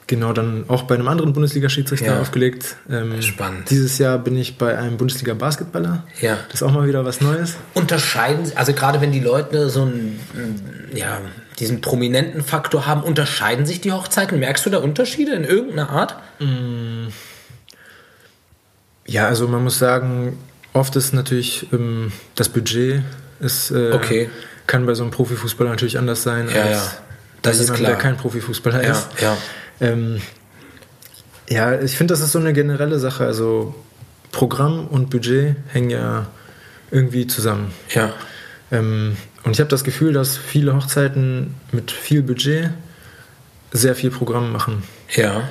genau dann auch bei einem anderen Bundesliga-Schiedsrichter Ja. aufgelegt. Ähm, Spannend. Dieses Jahr bin ich bei einem Bundesliga-Basketballer. Ja. Das ist auch mal wieder was Neues. Unterscheiden, Sie- also gerade wenn die Leute so einen, mm, ja, diesen prominenten Faktor haben, unterscheiden sich die Hochzeiten? Merkst du da Unterschiede in irgendeiner Art? Ja, also man muss sagen, oft ist natürlich ähm, das Budget ist, äh, Okay. kann bei so einem Profifußballer natürlich anders sein Ja, als ja. Das bei ist jemandem, klar. der kein Profifußballer Ja, ist. ja. Ähm, ja, ich finde, das ist so eine generelle Sache. Also Programm und Budget hängen ja irgendwie zusammen. Ja. Ähm, und ich habe das Gefühl, dass viele Hochzeiten mit viel Budget sehr viel Programm machen. Ja.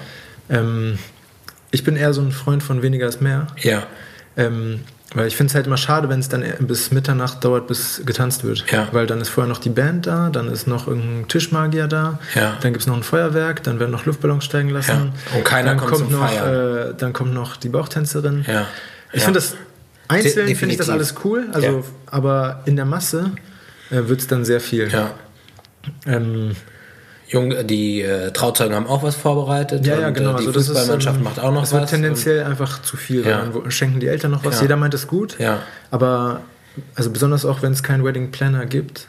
Ähm, ich bin eher so ein Freund von weniger ist mehr. Ja. Ähm, weil ich finde es halt immer schade, wenn es dann bis Mitternacht dauert, bis getanzt wird. Ja. Weil dann ist vorher noch die Band da, dann ist noch irgendein Tischmagier da, Ja. dann gibt es noch ein Feuerwerk, dann werden noch Luftballons steigen lassen. Ja. Und keiner dann kommt zum noch, Feiern. Äh, dann kommt noch die Bauchtänzerin. Ja. Ich finde das einzeln De- finde ich das alles cool, also, aber in der Masse äh, wird es dann sehr viel. Ja. Ähm, Jung, die äh, Trauzeugen haben auch was vorbereitet. Ja, ja, und, genau. Äh, die also das ist, Fußballmannschaft ähm, macht auch noch es wird was. tendenziell einfach zu viel, Ja. dann schenken die Eltern noch was. Ja. Jeder meint es gut. Ja. Aber also besonders auch, wenn es keinen Wedding Planner gibt,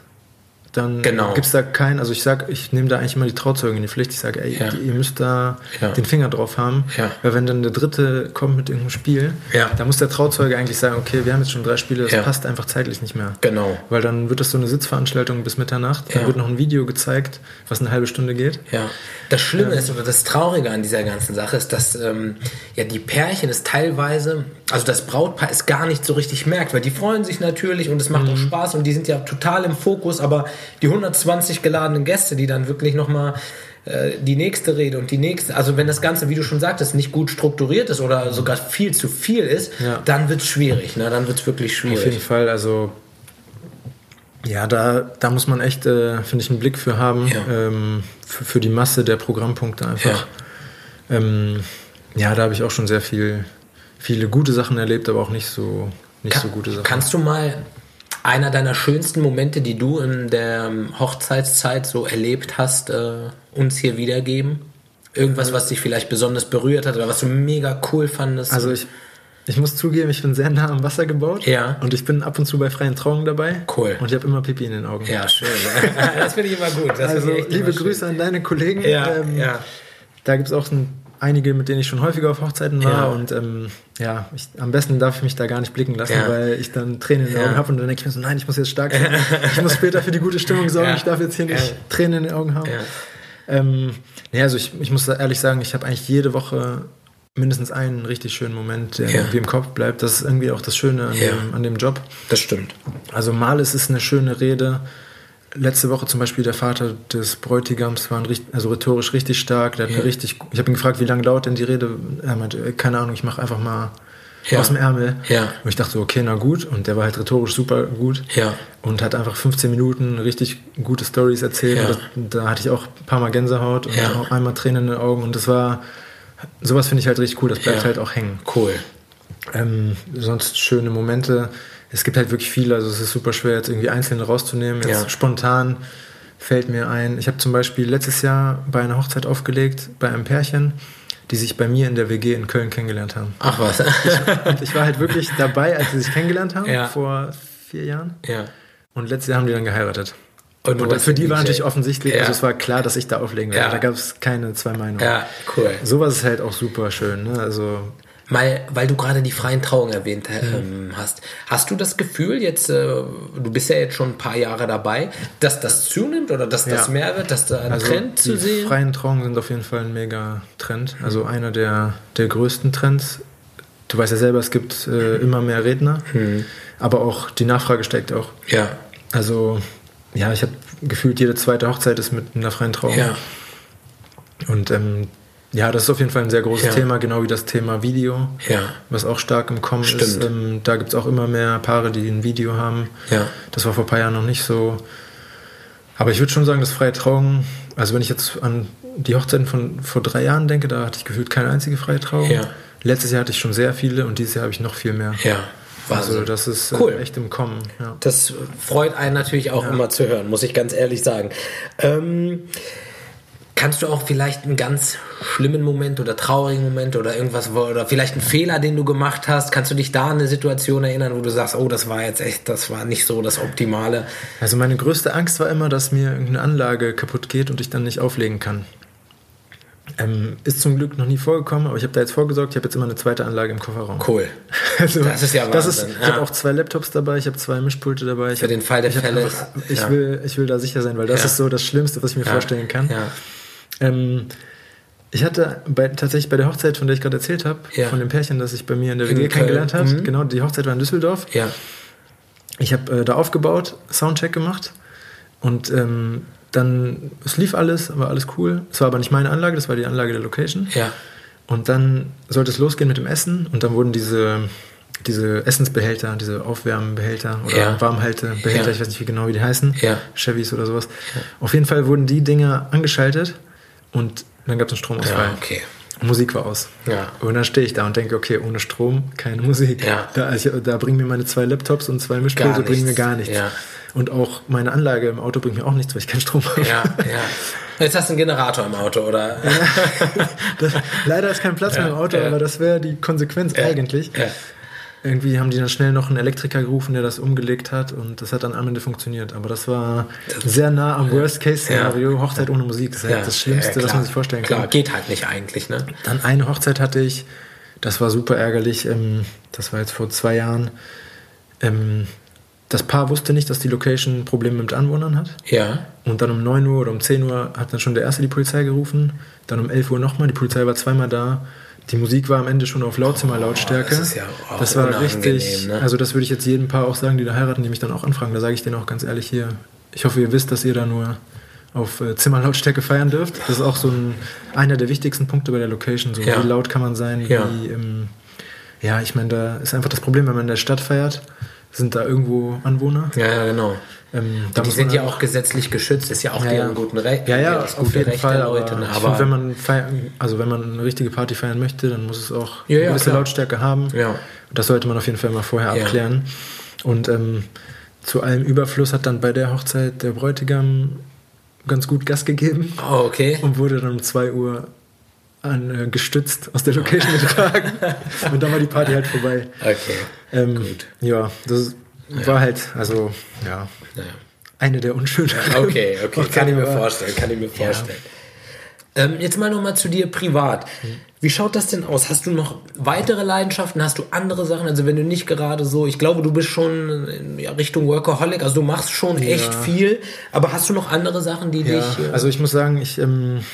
dann Genau. gibt es da keinen. Also ich sag, ich nehme da eigentlich immer die Trauzeugen in die Pflicht. Ich sage, ey, Ja. ihr müsst da Ja. den Finger drauf haben. Ja. Weil wenn dann der Dritte kommt mit irgendeinem Spiel, Ja. dann muss der Trauzeuge eigentlich sagen, okay, wir haben jetzt schon drei Spiele, das passt einfach zeitlich nicht mehr. Genau. Weil dann wird das so eine Sitzveranstaltung bis Mitternacht. Dann wird noch ein Video gezeigt, was eine halbe Stunde geht. Ja. Das Schlimme ist oder das Traurige an dieser ganzen Sache ist, dass ähm, ja die Pärchen es teilweise, also das Brautpaar es gar nicht so richtig merkt, weil die freuen sich natürlich und es macht auch Spaß und die sind ja total im Fokus, aber die 120 geladenen Gäste, die dann wirklich nochmal äh, die nächste Rede und die nächste, also wenn das Ganze, wie du schon sagtest, nicht gut strukturiert ist oder sogar viel zu viel ist, Ja. dann wird es schwierig, ne? dann wird es wirklich Auf jeden schwierig. Fall, also ja, da, da muss man echt, äh, finde ich, einen Blick für haben, Ja. ähm, für, für die Masse der Programmpunkte einfach. Ähm, ja, da habe ich auch schon sehr viel, viele gute Sachen erlebt, aber auch nicht so, nicht so gute Sachen. Kannst du mal einer deiner schönsten Momente, die du in der ähm, Hochzeitszeit so erlebt hast, äh, uns hier wiedergeben? Irgendwas, was dich vielleicht besonders berührt hat oder was du mega cool fandest? Also ich, ich muss zugeben, ich bin sehr nah am Wasser gebaut. Ja. Und ich bin ab und zu bei freien Trauungen dabei. Cool. Und ich habe immer Pipi in den Augen. ja, schön. das finde ich immer gut. Das also liebe immer schön. Grüße an deine Kollegen. Ja, Ähm, ja. Da gibt es auch ein, einige, mit denen ich schon häufiger auf Hochzeiten war. Ja. Und ähm, ja, ich, am besten darf ich mich da gar nicht blicken lassen, Ja. weil ich dann Tränen in den. Augen habe. Und dann denke ich mir so, nein, ich muss jetzt stark sein. ich muss später für die gute Stimmung sorgen. Ich darf jetzt hier nicht. Tränen in den Augen haben. Ähm, nee, also ich, ich muss ehrlich sagen, ich habe eigentlich jede Woche mindestens einen richtig schönen Moment, der Ja. irgendwie im Kopf bleibt. Das ist irgendwie auch das Schöne an, Ja. dem, an dem Job. Das stimmt. Also mal ist es eine schöne Rede. Letzte Woche zum Beispiel der Vater des Bräutigams war ein, also rhetorisch richtig stark. Der hat Ja. richtig, ich habe ihn gefragt, wie lange dauert denn die Rede? Er meinte, äh, keine Ahnung, ich mache einfach mal Ja. aus dem Ärmel. Ja. Und ich dachte so, okay, na gut. Und der war halt rhetorisch super gut. Ja. Und hat einfach 15 Minuten richtig gute Stories erzählt. Ja. Und das, da hatte ich auch ein paar Mal Gänsehaut und Ja. auch einmal Tränen in den Augen. Und das war, sowas finde ich halt richtig cool. Das bleibt halt auch hängen. Cool. Ähm, sonst schöne Momente. Es gibt halt wirklich viele, also es ist super schwer, jetzt irgendwie einzelne rauszunehmen. Jetzt Ja. spontan fällt mir ein. Ich habe zum Beispiel letztes Jahr bei einer Hochzeit aufgelegt, bei einem Pärchen, die sich bei mir in der WG in Köln kennengelernt haben. Ach was. Und ich war halt wirklich dabei, als sie sich kennengelernt haben, Ja. vor vier Jahren. ja. Und letztes Jahr haben die dann geheiratet. Und Und für die war natürlich offensichtlich, Ja. also es war klar, dass ich da auflegen werde. Ja. Da gab es keine zwei Meinungen. Ja, cool. Sowas ist halt auch super schön. Ne? Also Mal, weil du gerade die freien Trauungen erwähnt ähm, hast. Hast du das Gefühl, jetzt, äh, du bist ja jetzt schon ein paar Jahre dabei, dass das zunimmt oder dass das Ja. mehr wird, dass da ein Also Trend zu die sehen? freien Trauungen sind auf jeden Fall ein mega Trend. Also einer der, der größten Trends. Du weißt ja selber, es gibt äh, immer mehr Redner, aber auch die Nachfrage steigt auch. Ja. Also ja, ich habe gefühlt jede zweite Hochzeit ist mit einer freien Trauung. Ja. Und ähm, ja, das ist auf jeden Fall ein sehr großes Ja. Thema, genau wie das Thema Video, Ja. was auch stark im Kommen ist. Stimmt. Ähm, da gibt es auch immer mehr Paare, die ein Video haben. Ja. Das war vor ein paar Jahren noch nicht so. Aber ich würde schon sagen, dass freie Trauung, also wenn ich jetzt an die Hochzeiten von vor drei Jahren denke, da hatte ich gefühlt keine einzige freie Trauung. Ja. Letztes Jahr hatte ich schon sehr viele und dieses Jahr habe ich noch viel mehr. Ja. Also Wahnsinn. das ist äh, Cool. echt im Kommen. Ja. Das freut einen natürlich auch immer zu hören, muss ich ganz ehrlich sagen. Ähm, Kannst du auch vielleicht einen ganz schlimmen Moment oder traurigen Moment oder irgendwas, oder vielleicht einen Fehler, den du gemacht hast, kannst du dich da an eine Situation erinnern, wo du sagst, oh, das war jetzt echt, das war nicht so das Optimale? Also meine größte Angst war immer, dass mir irgendeine Anlage kaputt geht und ich dann nicht auflegen kann. Ähm, ist zum Glück noch nie vorgekommen, aber ich habe da jetzt vorgesorgt. Ich habe jetzt immer eine zweite Anlage im Kofferraum. Cool. Also, Das ist ja das ist, Wahnsinn, Ich habe ja. auch zwei Laptops dabei, ich habe zwei Mischpulte dabei. Ich Für hab- den Fall der Fälle einfach- Ich, ja. will, ich will da sicher sein, weil das Ja. ist so das Schlimmste, was ich mir vorstellen kann. Ja. Ähm, ich hatte bei, tatsächlich bei der Hochzeit, von der ich gerade erzählt habe, Ja. von dem Pärchen, das ich bei mir in der WG kennengelernt habe, Mhm. genau, die Hochzeit war in Düsseldorf. Ja. Ich habe äh, da aufgebaut, Soundcheck gemacht und ähm, dann, es lief alles, war alles cool. Es war aber nicht meine Anlage, das war die Anlage der Location. Ja. Und dann sollte es losgehen mit dem Essen und dann wurden diese, diese Essensbehälter, diese Aufwärmbehälter oder Ja. Warmhaltebehälter, Ja. ich weiß nicht wie genau wie die heißen, Ja. Chevys oder sowas. Auf jeden Fall wurden die Dinger angeschaltet und dann gab es einen Stromausfall. Ja, okay. Musik war aus. Ja. Und dann stehe ich da und denke, okay, ohne Strom keine Musik. Ja. Da, ich, da bringen mir meine zwei Laptops und zwei Mischpulte bringen mir gar nichts. Ja. Und auch meine Anlage im Auto bringt mir auch nichts, weil ich keinen Strom habe. Ja, ja. Jetzt hast du einen Generator im Auto, oder? Das, leider ist kein Platz mehr im Auto, ja. aber das wäre die Konsequenz eigentlich. Ja. Irgendwie haben die dann schnell noch einen Elektriker gerufen, der das umgelegt hat und das hat dann am Ende funktioniert. Aber das war sehr nah am Worst-Case-Szenario. Hochzeit ohne Musik, das ist halt das Schlimmste, ja, was klar. man sich vorstellen Klar, kann. geht halt nicht eigentlich, ne? Dann eine Hochzeit hatte ich, das war super ärgerlich. Ähm, das war jetzt vor zwei Jahren. Ähm, das Paar wusste nicht, dass die Location Probleme mit Anwohnern hat. Ja. Und dann um 9 Uhr oder um 10 Uhr hat dann schon der Erste die Polizei gerufen. Dann um 11 Uhr nochmal. Die Polizei war zweimal da. Die Musik war am Ende schon auf Lautzimmerlautstärke. Oh, das ja das war richtig. ne? Also, das würde ich jetzt jedem Paar auch sagen, die da heiraten, die mich dann auch anfragen. Da sage ich denen auch ganz ehrlich hier. Ich hoffe, ihr wisst, dass ihr da nur auf äh, Zimmerlautstärke feiern dürft. Das ist auch so ein, einer der wichtigsten Punkte bei der Location. So, Ja. Wie laut kann man sein? Ja. Wie, ähm, ja, ich meine, da ist einfach das Problem, wenn man in der Stadt feiert, sind da irgendwo Anwohner. Ja, ja, genau. Ähm, da Die sind ja auch gesetzlich geschützt, ist ja auch Ja, deren guten Recht. Ja, ja, auf gute jeden Recht Fall. Aber, Leute. Aber find, wenn man feiern, also wenn man eine richtige Party feiern möchte, dann muss es auch Ja, ja, eine gewisse klar. Lautstärke haben. Ja. Das sollte man auf jeden Fall mal vorher abklären. Und ähm, zu allem Überfluss hat dann bei der Hochzeit der Bräutigam ganz gut Gas gegeben oh, okay. und wurde dann um 2 Uhr an, äh, gestützt aus der Location getragen. und dann war die Party halt vorbei. Okay. Ähm, Gut. Ja, das war halt, also, ja, Naja. eine der unschönen. Okay, okay, kann ich mir vorstellen, kann ich mir vorstellen. Ähm, jetzt mal nochmal zu dir privat. Wie schaut das denn aus? Hast du noch weitere Leidenschaften? Hast du andere Sachen? Also wenn du nicht gerade so, ich glaube, du bist schon in ja, Richtung Workaholic, also du machst schon echt viel, aber hast du noch andere Sachen, die Ja, dich... äh, also ich muss sagen, ich ähm,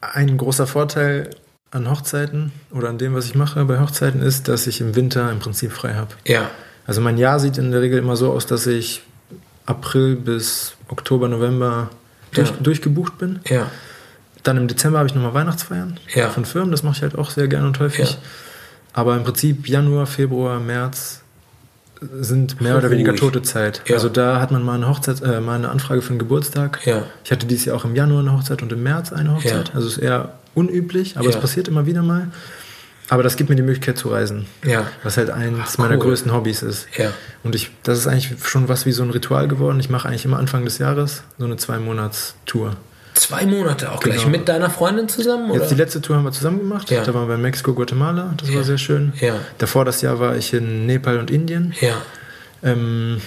ein großer Vorteil an Hochzeiten oder an dem, was ich mache bei Hochzeiten, ist, dass ich im Winter im Prinzip frei habe. ja, Also mein Jahr sieht in der Regel immer so aus, dass ich April bis Oktober, November durch, Ja. durchgebucht bin. ja, Dann im Dezember habe ich nochmal Weihnachtsfeiern Ja. von Firmen. Das mache ich halt auch sehr gerne und häufig. Ja. Aber im Prinzip Januar, Februar, März sind mehr oder weniger tote Zeit. Ja. Also da hat man mal eine Hochzeit, äh, mal eine Anfrage für einen Geburtstag. Ja. Ich hatte dieses Jahr auch im Januar eine Hochzeit und im März eine Hochzeit. Ja. Also ist eher unüblich, aber es passiert immer wieder mal. Aber das gibt mir die Möglichkeit zu reisen. Ja. Was halt eins Ach, meiner cool. größten Hobbys ist. Ja. Und ich, das ist eigentlich schon was wie so ein Ritual geworden. Ich mache eigentlich immer Anfang des Jahres so eine Zwei-Monats-Tour. zwei Monate auch gleich Genau. mit deiner Freundin zusammen? Oder? Jetzt die letzte Tour haben wir zusammen gemacht. Ja. Da waren wir in Mexiko, Guatemala. Das war sehr schön. Ja. Davor das Jahr war ich in Nepal und Indien. ja, Ähm,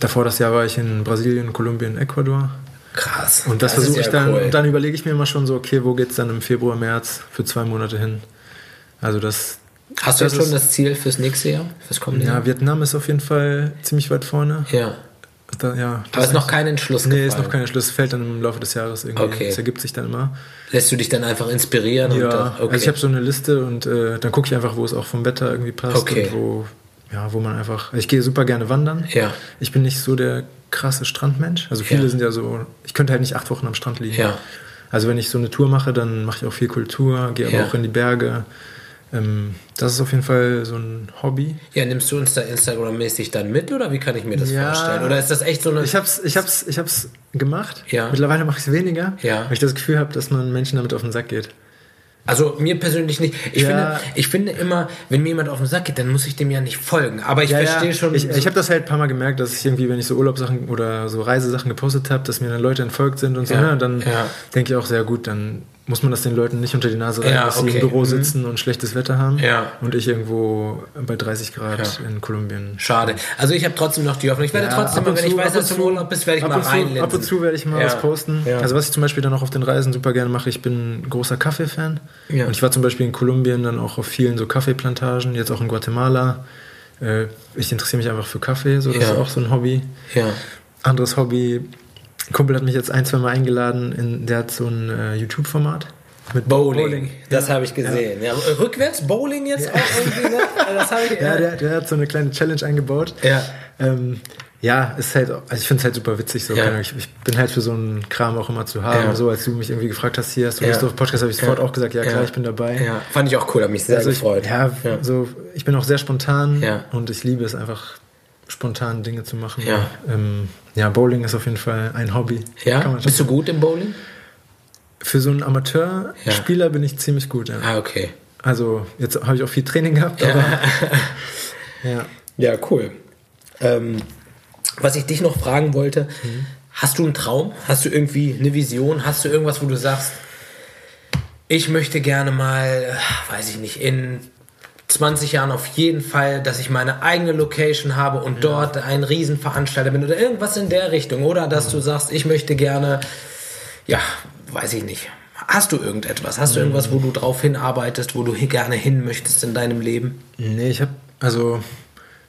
davor das Jahr war ich in Brasilien, Kolumbien, Ecuador. krass. Und das, ist versuche ich ja dann. cool. Und dann überlege ich mir immer schon so, okay, wo geht's dann im Februar, März für zwei Monate hin? Also das. Hast du jetzt schon ist- das Ziel fürs nächste Jahr? Fürs kommende Ja, Jahr? Vietnam ist auf jeden Fall ziemlich weit vorne. Ja. Da, ja, Aber ist noch kein Entschluss Nee, ist gefallen. noch kein Schluss. Fällt dann im Laufe des Jahres irgendwie. Okay. Das ergibt sich dann immer. Lässt du dich dann einfach inspirieren? Ja, und, äh, okay. also ich habe so eine Liste und äh, dann gucke ich einfach, wo es auch vom Wetter irgendwie passt Okay. und wo, ja, wo man einfach. Ich gehe super gerne wandern. Ja. Ich bin nicht so der krasse Strandmensch. Also viele Ja. sind ja so, ich könnte halt nicht acht Wochen am Strand liegen. Ja. Also wenn ich so eine Tour mache, dann mache ich auch viel Kultur, gehe aber Ja. auch in die Berge. Ähm, das ist auf jeden Fall so ein Hobby. ja, nimmst du uns da Instagram-mäßig dann mit oder wie kann ich mir das Ja. vorstellen? Oder ist das echt so eine. Ich hab's, ich hab's, ich hab's gemacht. Ja. Mittlerweile mache ich es weniger, Ja. weil ich das Gefühl habe, dass man Menschen damit auf den Sack geht. Also mir persönlich nicht. Ich, Ja. finde, ich finde immer, wenn mir jemand auf den Sack geht, dann muss ich dem ja nicht folgen. Aber ich verstehe schon. Ich, ich habe das halt ein paar Mal gemerkt, dass ich irgendwie, wenn ich so Urlaubssachen oder so Reisesachen gepostet habe, dass mir dann Leute entfolgt sind und so. Ja, Ne? Und dann ja. denke ich auch sehr gut, dann muss man das den Leuten nicht unter die Nase reiben, Ja, dass sie okay. im Büro Mhm. sitzen und schlechtes Wetter haben. Ja. Und ich irgendwo bei 30 Grad Ja. in Kolumbien. Schade. Also ich habe trotzdem noch die Hoffnung. Ich werde trotzdem mal, wenn ich zu- weiß, ab und dass du im Urlaub bist, werde ich mal reinlinsen. Ab und zu werde ich mal was posten. Also was ich zum Beispiel dann auch auf den Reisen super gerne mache, ich bin ein großer Kaffee-Fan. Ja. Und ich war zum Beispiel in Kolumbien dann auch auf vielen so Kaffeeplantagen, jetzt auch in Guatemala. Äh, Ich interessiere mich einfach für Kaffee, so das ist auch so ein Hobby. Ja. Anderes Hobby, ein Kumpel hat mich jetzt ein, zwei Mal eingeladen, in, der hat so ein äh, YouTube-Format. Mit Bowling. Das Ja. habe ich gesehen. Ja. Rückwärts Bowling jetzt auch irgendwie, ne? Das habe ich. Ja, der, der hat so eine kleine Challenge eingebaut. Ja. Ähm, ja, ist halt, also ich finde es halt super witzig. So. Ja. Ich, ich bin halt für so einen Kram auch immer zu haben. Ja. So, als du mich irgendwie gefragt hast, hier hast du Ja. Lust auf Podcast, habe ich sofort Ja. auch gesagt, ja klar, Ja. ich bin dabei. ja. Fand ich auch cool, habe mich sehr Also ich, gefreut. ja, Ja. So, ich bin auch sehr spontan Ja. und ich liebe es einfach, spontan Dinge zu machen. Ja. Ähm, ja, Bowling ist auf jeden Fall ein Hobby. Ja? Bist du gut im Bowling? Für so einen Amateurspieler bin ich ziemlich gut. Ja. Ah, okay. Also jetzt habe ich auch viel Training gehabt, aber ja. Ja, cool. Ähm, was ich dich noch fragen wollte, hast du einen Traum? Hast du irgendwie eine Vision? Hast du irgendwas, wo du sagst, ich möchte gerne mal, äh, weiß ich nicht, in 20 Jahren auf jeden Fall, dass ich meine eigene Location habe und dort ein Riesenveranstalter bin oder irgendwas in der Richtung. Oder dass du sagst, ich möchte gerne, ja, weiß ich nicht. Hast du irgendetwas? Hast du irgendwas, wo du drauf hinarbeitest, wo du gerne hin möchtest in deinem Leben? Nee, ich habe, also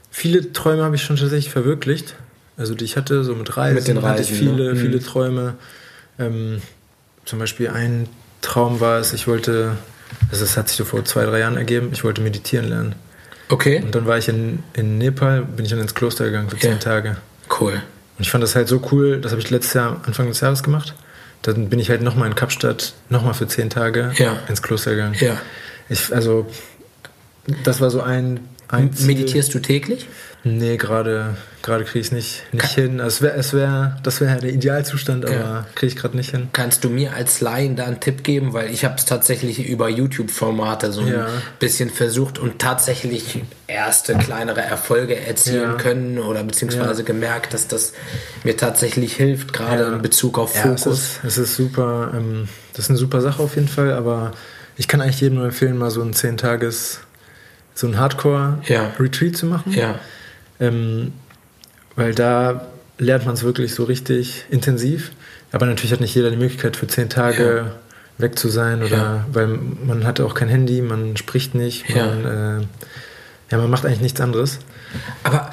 viele Träume habe ich schon tatsächlich verwirklicht. Also die ich hatte, so mit Reisen, Mit den hatte ich Reisen, viele, ne? viele Mhm. Träume. Ähm, zum Beispiel ein Traum war es, ich wollte, also das hat sich so vor zwei, drei Jahren ergeben, ich wollte meditieren lernen. Okay. Und dann war ich in, in Nepal, bin ich dann ins Kloster gegangen für zehn Ja. Tage. Cool. Und ich fand das halt so cool, das habe ich letztes Jahr, Anfang des Jahres gemacht. Dann bin ich halt nochmal in Kapstadt, nochmal für zehn Tage Ja. ins Kloster gegangen. Ja. Ich, also, das war so ein, ein. Meditierst du täglich? Nee, gerade gerade kriege ich es nicht, nicht hin. Es wär, es wär, das wäre der Idealzustand, aber Ja. kriege ich gerade nicht hin. Kannst du mir als Laien da einen Tipp geben? Weil ich habe es tatsächlich über YouTube-Formate so ein Ja. bisschen versucht und tatsächlich erste kleinere Erfolge erzielen Ja. können oder beziehungsweise gemerkt, dass das mir tatsächlich hilft, gerade in Bezug auf Ja, es Fokus. ist, es ist super, ähm, das ist eine super Sache auf jeden Fall, aber ich kann eigentlich jedem nur empfehlen, mal so ein 10 Tages, so ein. Hardcore-Retreat zu machen. Ja, Ähm, weil da lernt man es wirklich so richtig intensiv. Aber natürlich hat nicht jeder die Möglichkeit, für zehn Tage Ja. weg zu sein oder Ja. weil man hat auch kein Handy, man spricht nicht, Ja. man, äh, ja, man macht eigentlich nichts anderes. aber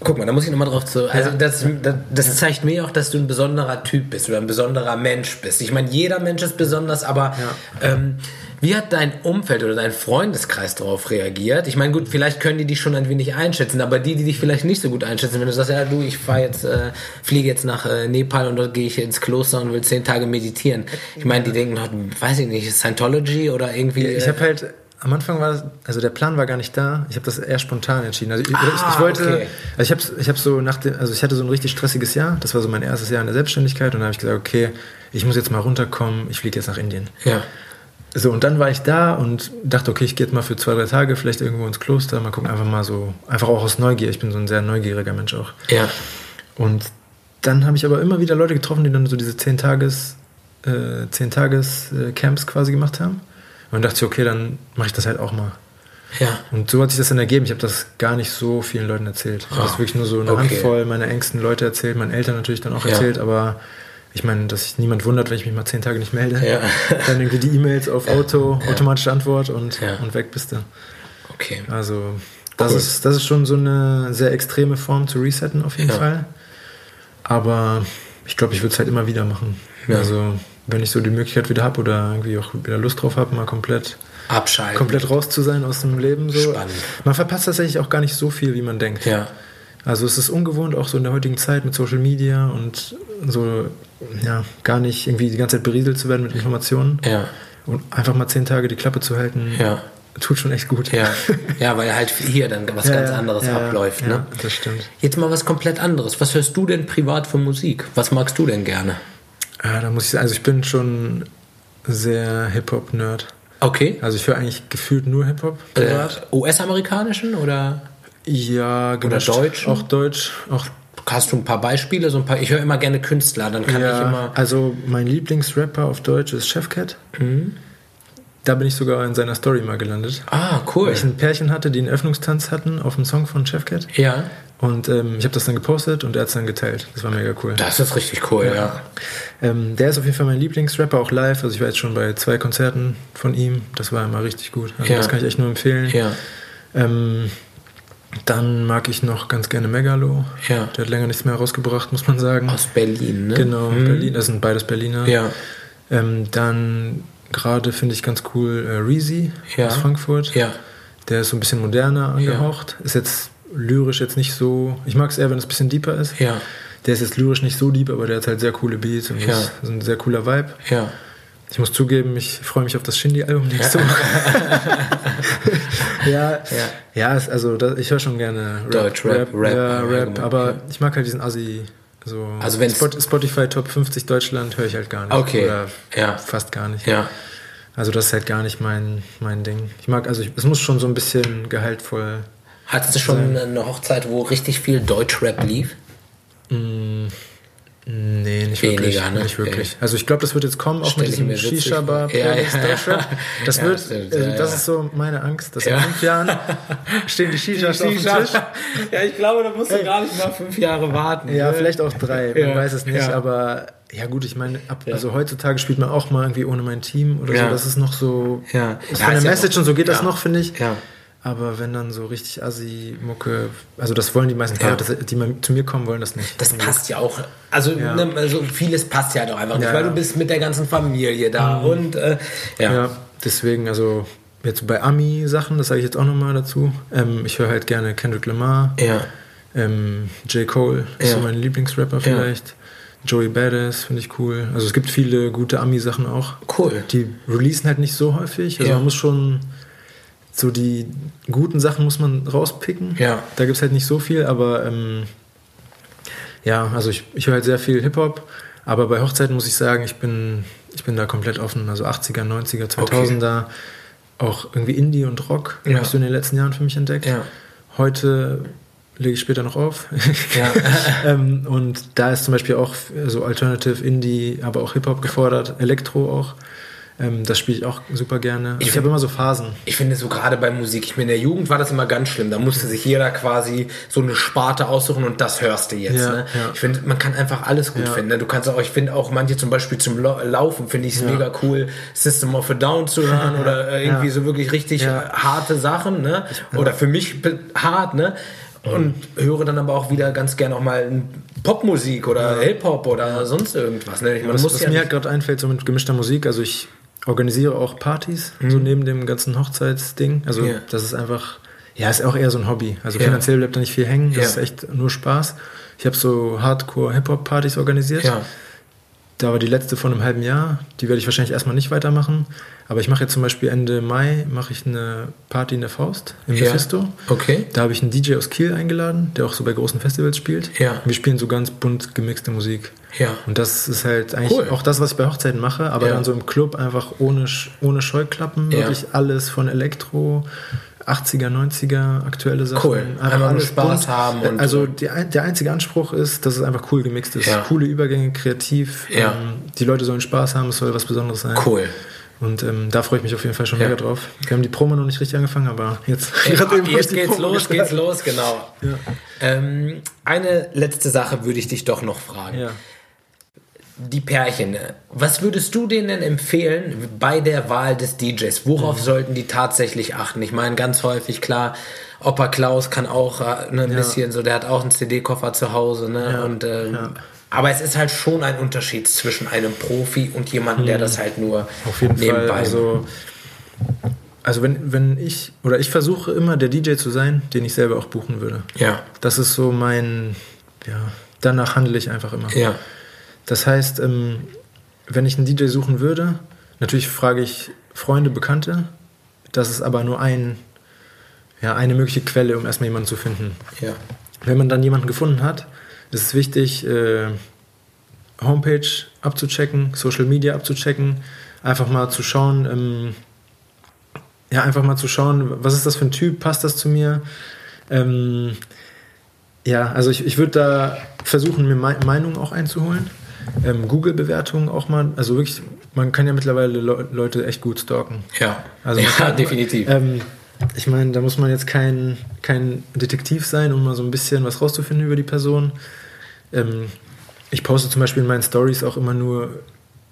guck mal, da muss ich nochmal drauf zu. Also das, das, das zeigt mir auch, dass du ein besonderer Typ bist oder ein besonderer Mensch bist. Ich meine, jeder Mensch ist besonders, aber ähm, wie hat dein Umfeld oder dein Freundeskreis darauf reagiert? Ich meine, gut, vielleicht können die dich schon ein wenig einschätzen, aber die, die dich vielleicht nicht so gut einschätzen, wenn du sagst, ja du, ich fahre jetzt, äh, fliege jetzt nach äh, Nepal und dort gehe ich ins Kloster und will zehn Tage meditieren. Ich meine, die denken, oh, weiß ich nicht, Scientology oder irgendwie. Ich habe halt am Anfang war das, also der Plan war gar nicht da. Ich habe das eher spontan entschieden. Also ich, Ah, ich, ich wollte, okay. also ich habe ich hab so nach dem, also ich hatte so ein richtig stressiges Jahr. Das war so mein erstes Jahr in der Selbstständigkeit und dann habe ich gesagt, okay, ich muss jetzt mal runterkommen. Ich fliege jetzt nach Indien. ja. So, und dann war ich da und dachte, okay, ich gehe jetzt mal für zwei, drei Tage vielleicht irgendwo ins Kloster, mal gucken, einfach mal so, einfach auch aus Neugier. Ich bin so ein sehr neugieriger Mensch auch. Ja. Und dann habe ich aber immer wieder Leute getroffen, die dann so diese zehn Tages, äh, zehn Tages äh, Camps quasi gemacht haben. Und dann dachte ich, okay, dann mache ich das halt auch mal. Ja. Und so hat sich das dann ergeben. Ich habe das gar nicht so vielen Leuten erzählt. Ich habe Ah, das wirklich nur so eine okay. Handvoll meiner engsten Leute erzählt, meinen Eltern natürlich dann auch Ja. erzählt, aber ich meine, dass sich niemand wundert, wenn ich mich mal zehn Tage nicht melde. Ja. Dann irgendwie die E-Mails auf Auto, automatische Antwort und, und weg bist du. Okay. Also das, Cool. ist, das ist schon so eine sehr extreme Form zu resetten auf jeden. Fall. Aber ich glaube, ich würde es halt immer wieder machen. Also wenn ich so die Möglichkeit wieder habe oder irgendwie auch wieder Lust drauf habe, mal komplett, Abschalten. komplett raus zu sein aus dem Leben. So. Spannend. Man verpasst tatsächlich auch gar nicht so viel, wie man denkt. Ja. Also es ist ungewohnt, auch so in der heutigen Zeit mit Social Media und so, ja, gar nicht irgendwie die ganze Zeit berieselt zu werden mit Informationen. Ja. Und einfach mal zehn Tage die Klappe zu halten, Ja. tut schon echt gut. Ja. Ja, weil halt hier dann was Ja, ganz anderes ja, abläuft. Ja, Ne? das stimmt. Jetzt mal was komplett anderes. Was hörst du denn privat für Musik? Was magst du denn gerne? Ja, da muss ich also ich bin schon sehr Hip-Hop-Nerd. Okay. Also ich höre eigentlich gefühlt nur Hip-Hop. Äh, US-amerikanischen oder ja, gemischt. Deutsch? Auch Deutsch. Auch hast du ein paar Beispiele? So ein paar, ich höre immer gerne Künstler, dann kann ja, ich immer. Also mein Lieblingsrapper auf Deutsch ist Chefcat. Da bin ich sogar in seiner Story mal gelandet. Ah, cool. Weil ich ein Pärchen hatte, die einen Öffnungstanz hatten auf dem Song von Chefcat. Ja, Und ähm, ich habe das dann gepostet und er hat es dann geteilt. Das war mega cool. das ist richtig cool, ja. Ähm, der ist auf jeden Fall mein Lieblingsrapper, auch live. Also ich war jetzt schon bei zwei Konzerten von ihm. Das war immer richtig gut. Also Ja. Das kann ich echt nur empfehlen. Ja, Ähm, dann mag ich noch ganz gerne Megalo. Ja. Der hat länger nichts mehr rausgebracht, muss man sagen. aus Berlin, ne? Genau, Berlin. Das sind beides Berliner. Ja, Ähm, dann gerade finde ich ganz cool äh, Reezy Ja. aus Frankfurt. ja, Der ist so ein bisschen moderner angehaucht. Ist jetzt lyrisch jetzt nicht so. Ich mag es eher, wenn es ein bisschen deeper ist. ja, Der ist jetzt lyrisch nicht so deep, aber der hat halt sehr coole Beats und Ja. das ist ein sehr cooler Vibe. ja. Ich muss zugeben, ich freue mich auf das Shindy-Album nächste Woche. ja, ja. ja also da, ich höre schon gerne Rap, Deutsch, Rap, Rap, ja, Rap, aber ja. ich mag halt diesen Assi. So Also Spot, Spotify Top 50 Deutschland höre ich halt gar nicht. Okay, Oder ja. fast gar nicht. Ja, Also das ist halt gar nicht mein, mein Ding. Ich mag, also ich, es muss schon so ein bisschen gehaltvoll. Hattest du schon eine Hochzeit, wo richtig viel Deutschrap lief? Nee, nicht Weniger, wirklich. ne? Nicht wirklich. Okay. Also ich glaube, das wird jetzt kommen, auch Stell mit diesem Shisha-Bar. Ja, ja, ja. Deutschrap. Das Ja, wird, stimmt, äh, ja, das ja. ist so meine Angst, dass Ja. in fünf Jahren stehen die Shishas auf dem Tisch. Ja, ich glaube, da musst du gar nicht mal fünf Jahre warten. Ja, ne? vielleicht auch drei, man Ja, weiß es nicht, ja. aber ja gut, ich meine, ab, also heutzutage spielt man auch mal irgendwie ohne mein Team oder Ja. so, das ist noch so, Ja. Ja, von der ja Message und so geht das ja. noch, finde ich. Ja. Aber wenn dann so richtig Assi-Mucke, also das wollen die meisten Ja. Leute, die mal zu mir kommen, wollen das nicht. Das passt ja auch. Also, Ja. ne, also vieles passt ja doch einfach nicht, Ja, weil du bist mit der ganzen Familie da und äh, ja. Ja, deswegen, also jetzt bei Ami-Sachen, das sage ich jetzt auch nochmal dazu. Ähm, ich höre halt gerne Kendrick Lamar, Ja. ähm, J. Cole ist so mein Lieblingsrapper vielleicht. Joey Badass finde ich cool. Also es gibt viele gute Ami-Sachen auch. Cool. Die releasen halt nicht so häufig. Also man muss schon so die guten Sachen muss man rauspicken. Ja. Da gibt es halt nicht so viel, aber ähm, ja, also ich, ich höre halt sehr viel Hip-Hop, aber bei Hochzeiten muss ich sagen, ich bin, ich bin da komplett offen. Also 80er, 90er, 2000er, auch irgendwie Indie und Rock Ja. habe ich so in den letzten Jahren für mich entdeckt. Ja. Heute lege ich später noch auf. Ja. ähm, und da ist zum Beispiel auch so Alternative, Indie, aber auch Hip-Hop gefordert, Elektro auch. Ähm, das spiele ich auch super gerne. Ich, find- habe immer so Phasen. Ich finde so gerade bei Musik, ich meine, in der Jugend war das immer ganz schlimm. Da musste sich jeder quasi so eine Sparte aussuchen und das hörst du jetzt. Ja, ne? ja. Ich finde, man kann einfach alles gut Ja. finden. Ne? Du kannst auch, ich finde auch manche zum Beispiel zum Lau- Laufen, finde ich es mega cool, System of a Down zu hören oder äh, irgendwie Ja. so wirklich richtig Ja. äh, harte Sachen. Ne? Oder für mich hart, ne? Und höre dann aber auch wieder ganz gerne auch mal Popmusik oder Hip-Hop oder sonst irgendwas. Ne? Man was muss was ja mir halt gerade einfällt, so mit gemischter Musik, also ich organisiere auch Partys, so neben dem ganzen Hochzeitsding. Also Mhm. Ja. das ist einfach, ja, ist auch eher so ein Hobby. Also Ja. finanziell bleibt da nicht viel hängen, das Ja. ist echt nur Spaß. Ich habe so Hardcore-Hip-Hop-Partys organisiert. ja. Da war die letzte von einem halben Jahr. Die werde ich wahrscheinlich erstmal nicht weitermachen. Aber ich mache jetzt zum Beispiel Ende Mai mache ich eine Party in der Faust im Ja. Mephisto. Okay. Da habe ich einen DJ aus Kiel eingeladen, der auch so bei großen Festivals spielt. Ja. Wir spielen so ganz bunt gemixte Musik. Ja. Und das ist halt eigentlich Cool. auch das, was ich bei Hochzeiten mache, aber Ja. dann so im Club einfach ohne, ohne Scheuklappen, Ja. wirklich alles von Elektro, 80er, 90er, aktuelle Sachen. Cool. Einfach nur Spaß haben und- also die, der einzige Anspruch ist, dass es einfach cool gemixt ist. Ja. Coole Übergänge, kreativ. Ja. Ähm, die Leute sollen Spaß haben, es soll was Besonderes sein. Cool. Und ähm, da freue ich mich auf jeden Fall schon Ja. mega drauf. Wir haben die Promo noch nicht richtig angefangen, aber jetzt, Ja, gerade eben, jetzt geht's Promo los, geht's los, genau. Ähm, eine letzte Sache würde ich dich doch noch fragen. Ja. Die Pärchen, was würdest du denen denn empfehlen bei der Wahl des DJs? Mhm. Worauf sollten die tatsächlich achten? Ich meine, ganz häufig, klar, Opa Klaus kann auch äh, ne, ein bisschen so, der hat auch einen CD-Koffer zu Hause, ne? Ja, Und, ähm, ja. Aber es ist halt schon ein Unterschied zwischen einem Profi und jemandem, der das halt nur Mhm. Auf jeden nebenbei Fall. Also, also wenn, wenn ich, oder ich versuche immer der DJ zu sein, den ich selber auch buchen würde. Ja, Das ist so mein, ja, danach handle ich einfach immer. ja, Das heißt, ähm, wenn ich einen DJ suchen würde, natürlich frage ich Freunde, Bekannte. Das ist aber nur ein, ja, eine mögliche Quelle, um erstmal jemanden zu finden. ja, Wenn man dann jemanden gefunden hat, ist es wichtig, äh, Homepage abzuchecken, Social Media abzuchecken, einfach mal zu schauen, ähm, ja, einfach mal zu schauen, was ist das für ein Typ, passt das zu mir? Ähm, ja, also ich, ich würde da versuchen, mir Me Meinungen auch einzuholen. Ähm, Google-Bewertungen auch mal, also wirklich, man kann ja mittlerweile Le Leute echt gut stalken. Ja, Also ja kann- definitiv. Ähm, ich meine, da muss man jetzt kein, kein Detektiv sein, um mal so ein bisschen was rauszufinden über die Person. Ähm, ich poste zum Beispiel in meinen Stories auch immer nur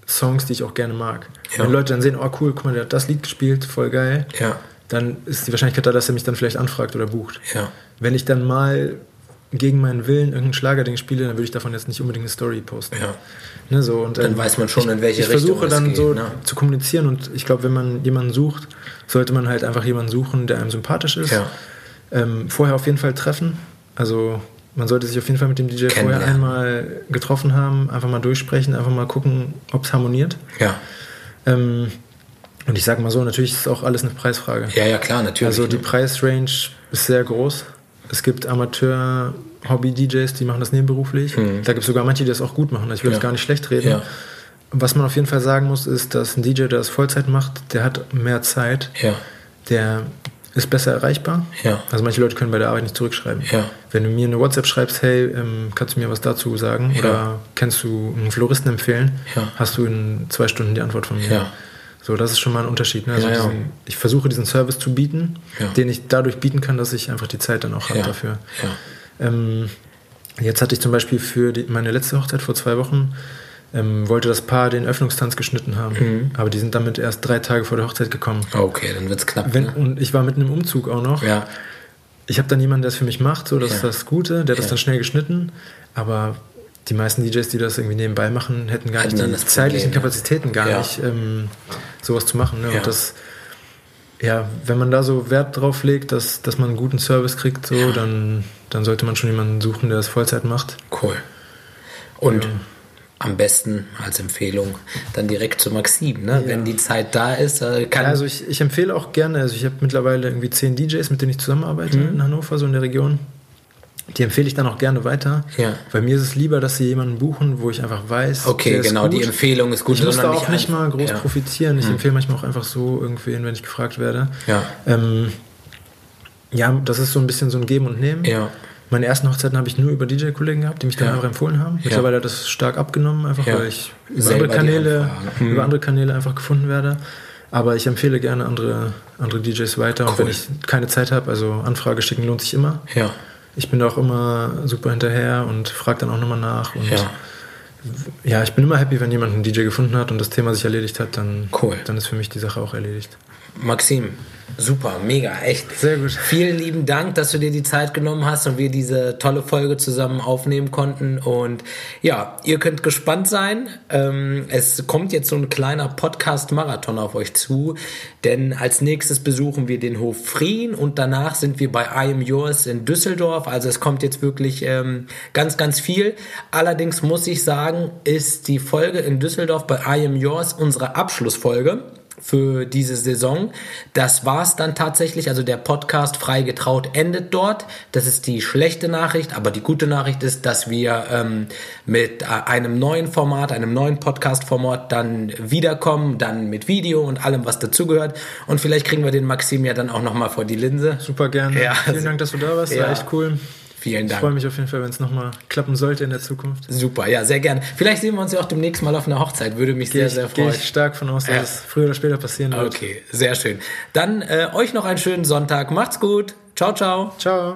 Songs, die ich auch gerne mag. Ja. Wenn Leute dann sehen, oh cool, guck mal, der hat das Lied gespielt, voll geil, ja, dann ist die Wahrscheinlichkeit da, dass er mich dann vielleicht anfragt oder bucht. ja, Wenn ich dann mal gegen meinen Willen irgendein Schlagerding spiele, dann würde ich davon jetzt nicht unbedingt eine Story posten. ja. Ne, so, und, Dann weiß man schon, in welche ich Richtung versuche es dann geht, so ne? zu kommunizieren und ich glaube, wenn man jemanden sucht, sollte man halt einfach jemanden suchen, der einem sympathisch ist. Ja. Ähm, vorher auf jeden Fall treffen. Also man sollte sich auf jeden Fall mit dem DJ vorher Kennenlernen. einmal getroffen haben, einfach mal durchsprechen, einfach mal gucken, ob es harmoniert. Ja, Ähm, und ich sage mal so, natürlich ist auch alles eine Preisfrage. ja, ja klar, natürlich. Also die ne? Preisrange ist sehr groß. Es gibt Amateur-Hobby-DJs, die machen das nebenberuflich. Da gibt es sogar manche, die das auch gut machen. Ich will Mhm. Ja. das gar nicht schlecht reden. Ja. Was man auf jeden Fall sagen muss, ist, dass ein DJ, der das Vollzeit macht, der hat mehr Zeit, ja, der ist besser erreichbar. Ja. Also manche Leute können bei der Arbeit nicht zurückschreiben. Ja. Wenn du mir eine WhatsApp schreibst, hey, ähm, kannst du mir was dazu sagen? Ja. Oder kennst du einen Floristen empfehlen? Ja. Hast du in zwei Stunden die Antwort von mir. Ja. So, das ist schon mal ein Unterschied. Ne? Also Ja, ja. diesen, ich versuche diesen Service zu bieten, Ja. den ich dadurch bieten kann, dass ich einfach die Zeit dann auch habe dafür. Ähm, jetzt hatte ich zum Beispiel für die, meine letzte Hochzeit vor zwei Wochen, ähm, wollte das Paar den Öffnungstanz geschnitten haben. Mhm. Aber die sind damit erst drei Tage vor der Hochzeit gekommen. Okay, dann wird's knapp. Wenn, ne? und ich war mitten im Umzug auch noch. Ich habe dann jemanden, der es für mich macht, so das ist das Gute, der hat das dann schnell geschnitten. Aber die meisten DJs, die das irgendwie nebenbei machen, hätten gar Hatten nicht die zeitlichen Problem, ja. Kapazitäten, gar Ja. nicht ähm, sowas zu machen. Ne? Ja. Und das, ja, wenn man da so Wert drauf legt, dass, dass man einen guten Service kriegt, so, dann, dann sollte man schon jemanden suchen, der das Vollzeit macht. cool. Und am besten als Empfehlung dann direkt zu Maxim, ne? Wenn die Zeit da ist, äh, kann Ja, also ich, ich empfehle auch gerne, also ich habe mittlerweile irgendwie zehn DJs, mit denen ich zusammenarbeite Mhm. in Hannover, so in der Region. Die empfehle ich dann auch gerne weiter. Ja. Weil mir ist es lieber, dass sie jemanden buchen, wo ich einfach weiß. Okay, genau, die. Empfehlung ist gut, Ich muss da auch nicht mal groß ja. Profitieren. Ich empfehle manchmal auch einfach so irgendwen, wenn ich gefragt werde. Ja. Ähm, ja, das ist so ein bisschen so ein Geben und Nehmen. Ja. Meine ersten Hochzeiten habe ich nur über DJ-Kollegen gehabt, die mich dann Ja. einfach empfohlen haben. Mittlerweile hat das stark abgenommen, einfach weil ich über andere, Kanäle, Anfragen. über andere Kanäle einfach gefunden werde. Aber ich empfehle gerne andere, andere DJs weiter. Und Cool. wenn ich keine Zeit habe, also Anfrage schicken lohnt sich immer. Ja, Ich bin da auch immer super hinterher und frage dann auch nochmal nach. Und ja, ja, ich bin immer happy, wenn jemand einen DJ gefunden hat und das Thema sich erledigt hat, dann, Cool. dann ist für mich die Sache auch erledigt. Maxim, super, mega, echt. Sehr gut. Vielen lieben Dank, dass du dir die Zeit genommen hast und wir diese tolle Folge zusammen aufnehmen konnten. Und ja, ihr könnt gespannt sein. Ähm, es kommt jetzt so ein kleiner Podcast-Marathon auf euch zu, denn als nächstes besuchen wir den Hof Frien und danach sind wir bei I Am Yours in Düsseldorf. Also es kommt jetzt wirklich ähm, ganz, ganz viel. Allerdings muss ich sagen, ist die Folge in Düsseldorf bei I Am Yours unsere Abschlussfolge für diese Saison. Das war's dann tatsächlich. Also der Podcast Frei getraut endet dort. Das ist die schlechte Nachricht. Aber die gute Nachricht ist, dass wir ähm, mit äh, einem neuen Format, einem neuen Podcast-Format dann wiederkommen, dann mit Video und allem, was dazugehört. Und vielleicht kriegen wir den Maxim ja dann auch nochmal vor die Linse. Super gerne. Ja, Vielen Dank, dass du da warst. Ja. War echt cool. Vielen Ich Dank. freue mich auf jeden Fall, wenn es nochmal klappen sollte in der Zukunft. Super, ja, sehr gerne. Vielleicht sehen wir uns ja auch demnächst mal auf einer Hochzeit. Würde mich sehr, Gehe sehr ich, gehe freuen. ich stark von aus, dass Ja. es früher oder später passieren wird. Okay, sehr schön. Dann äh, euch noch einen schönen Sonntag. Macht's gut. Ciao, ciao. Ciao.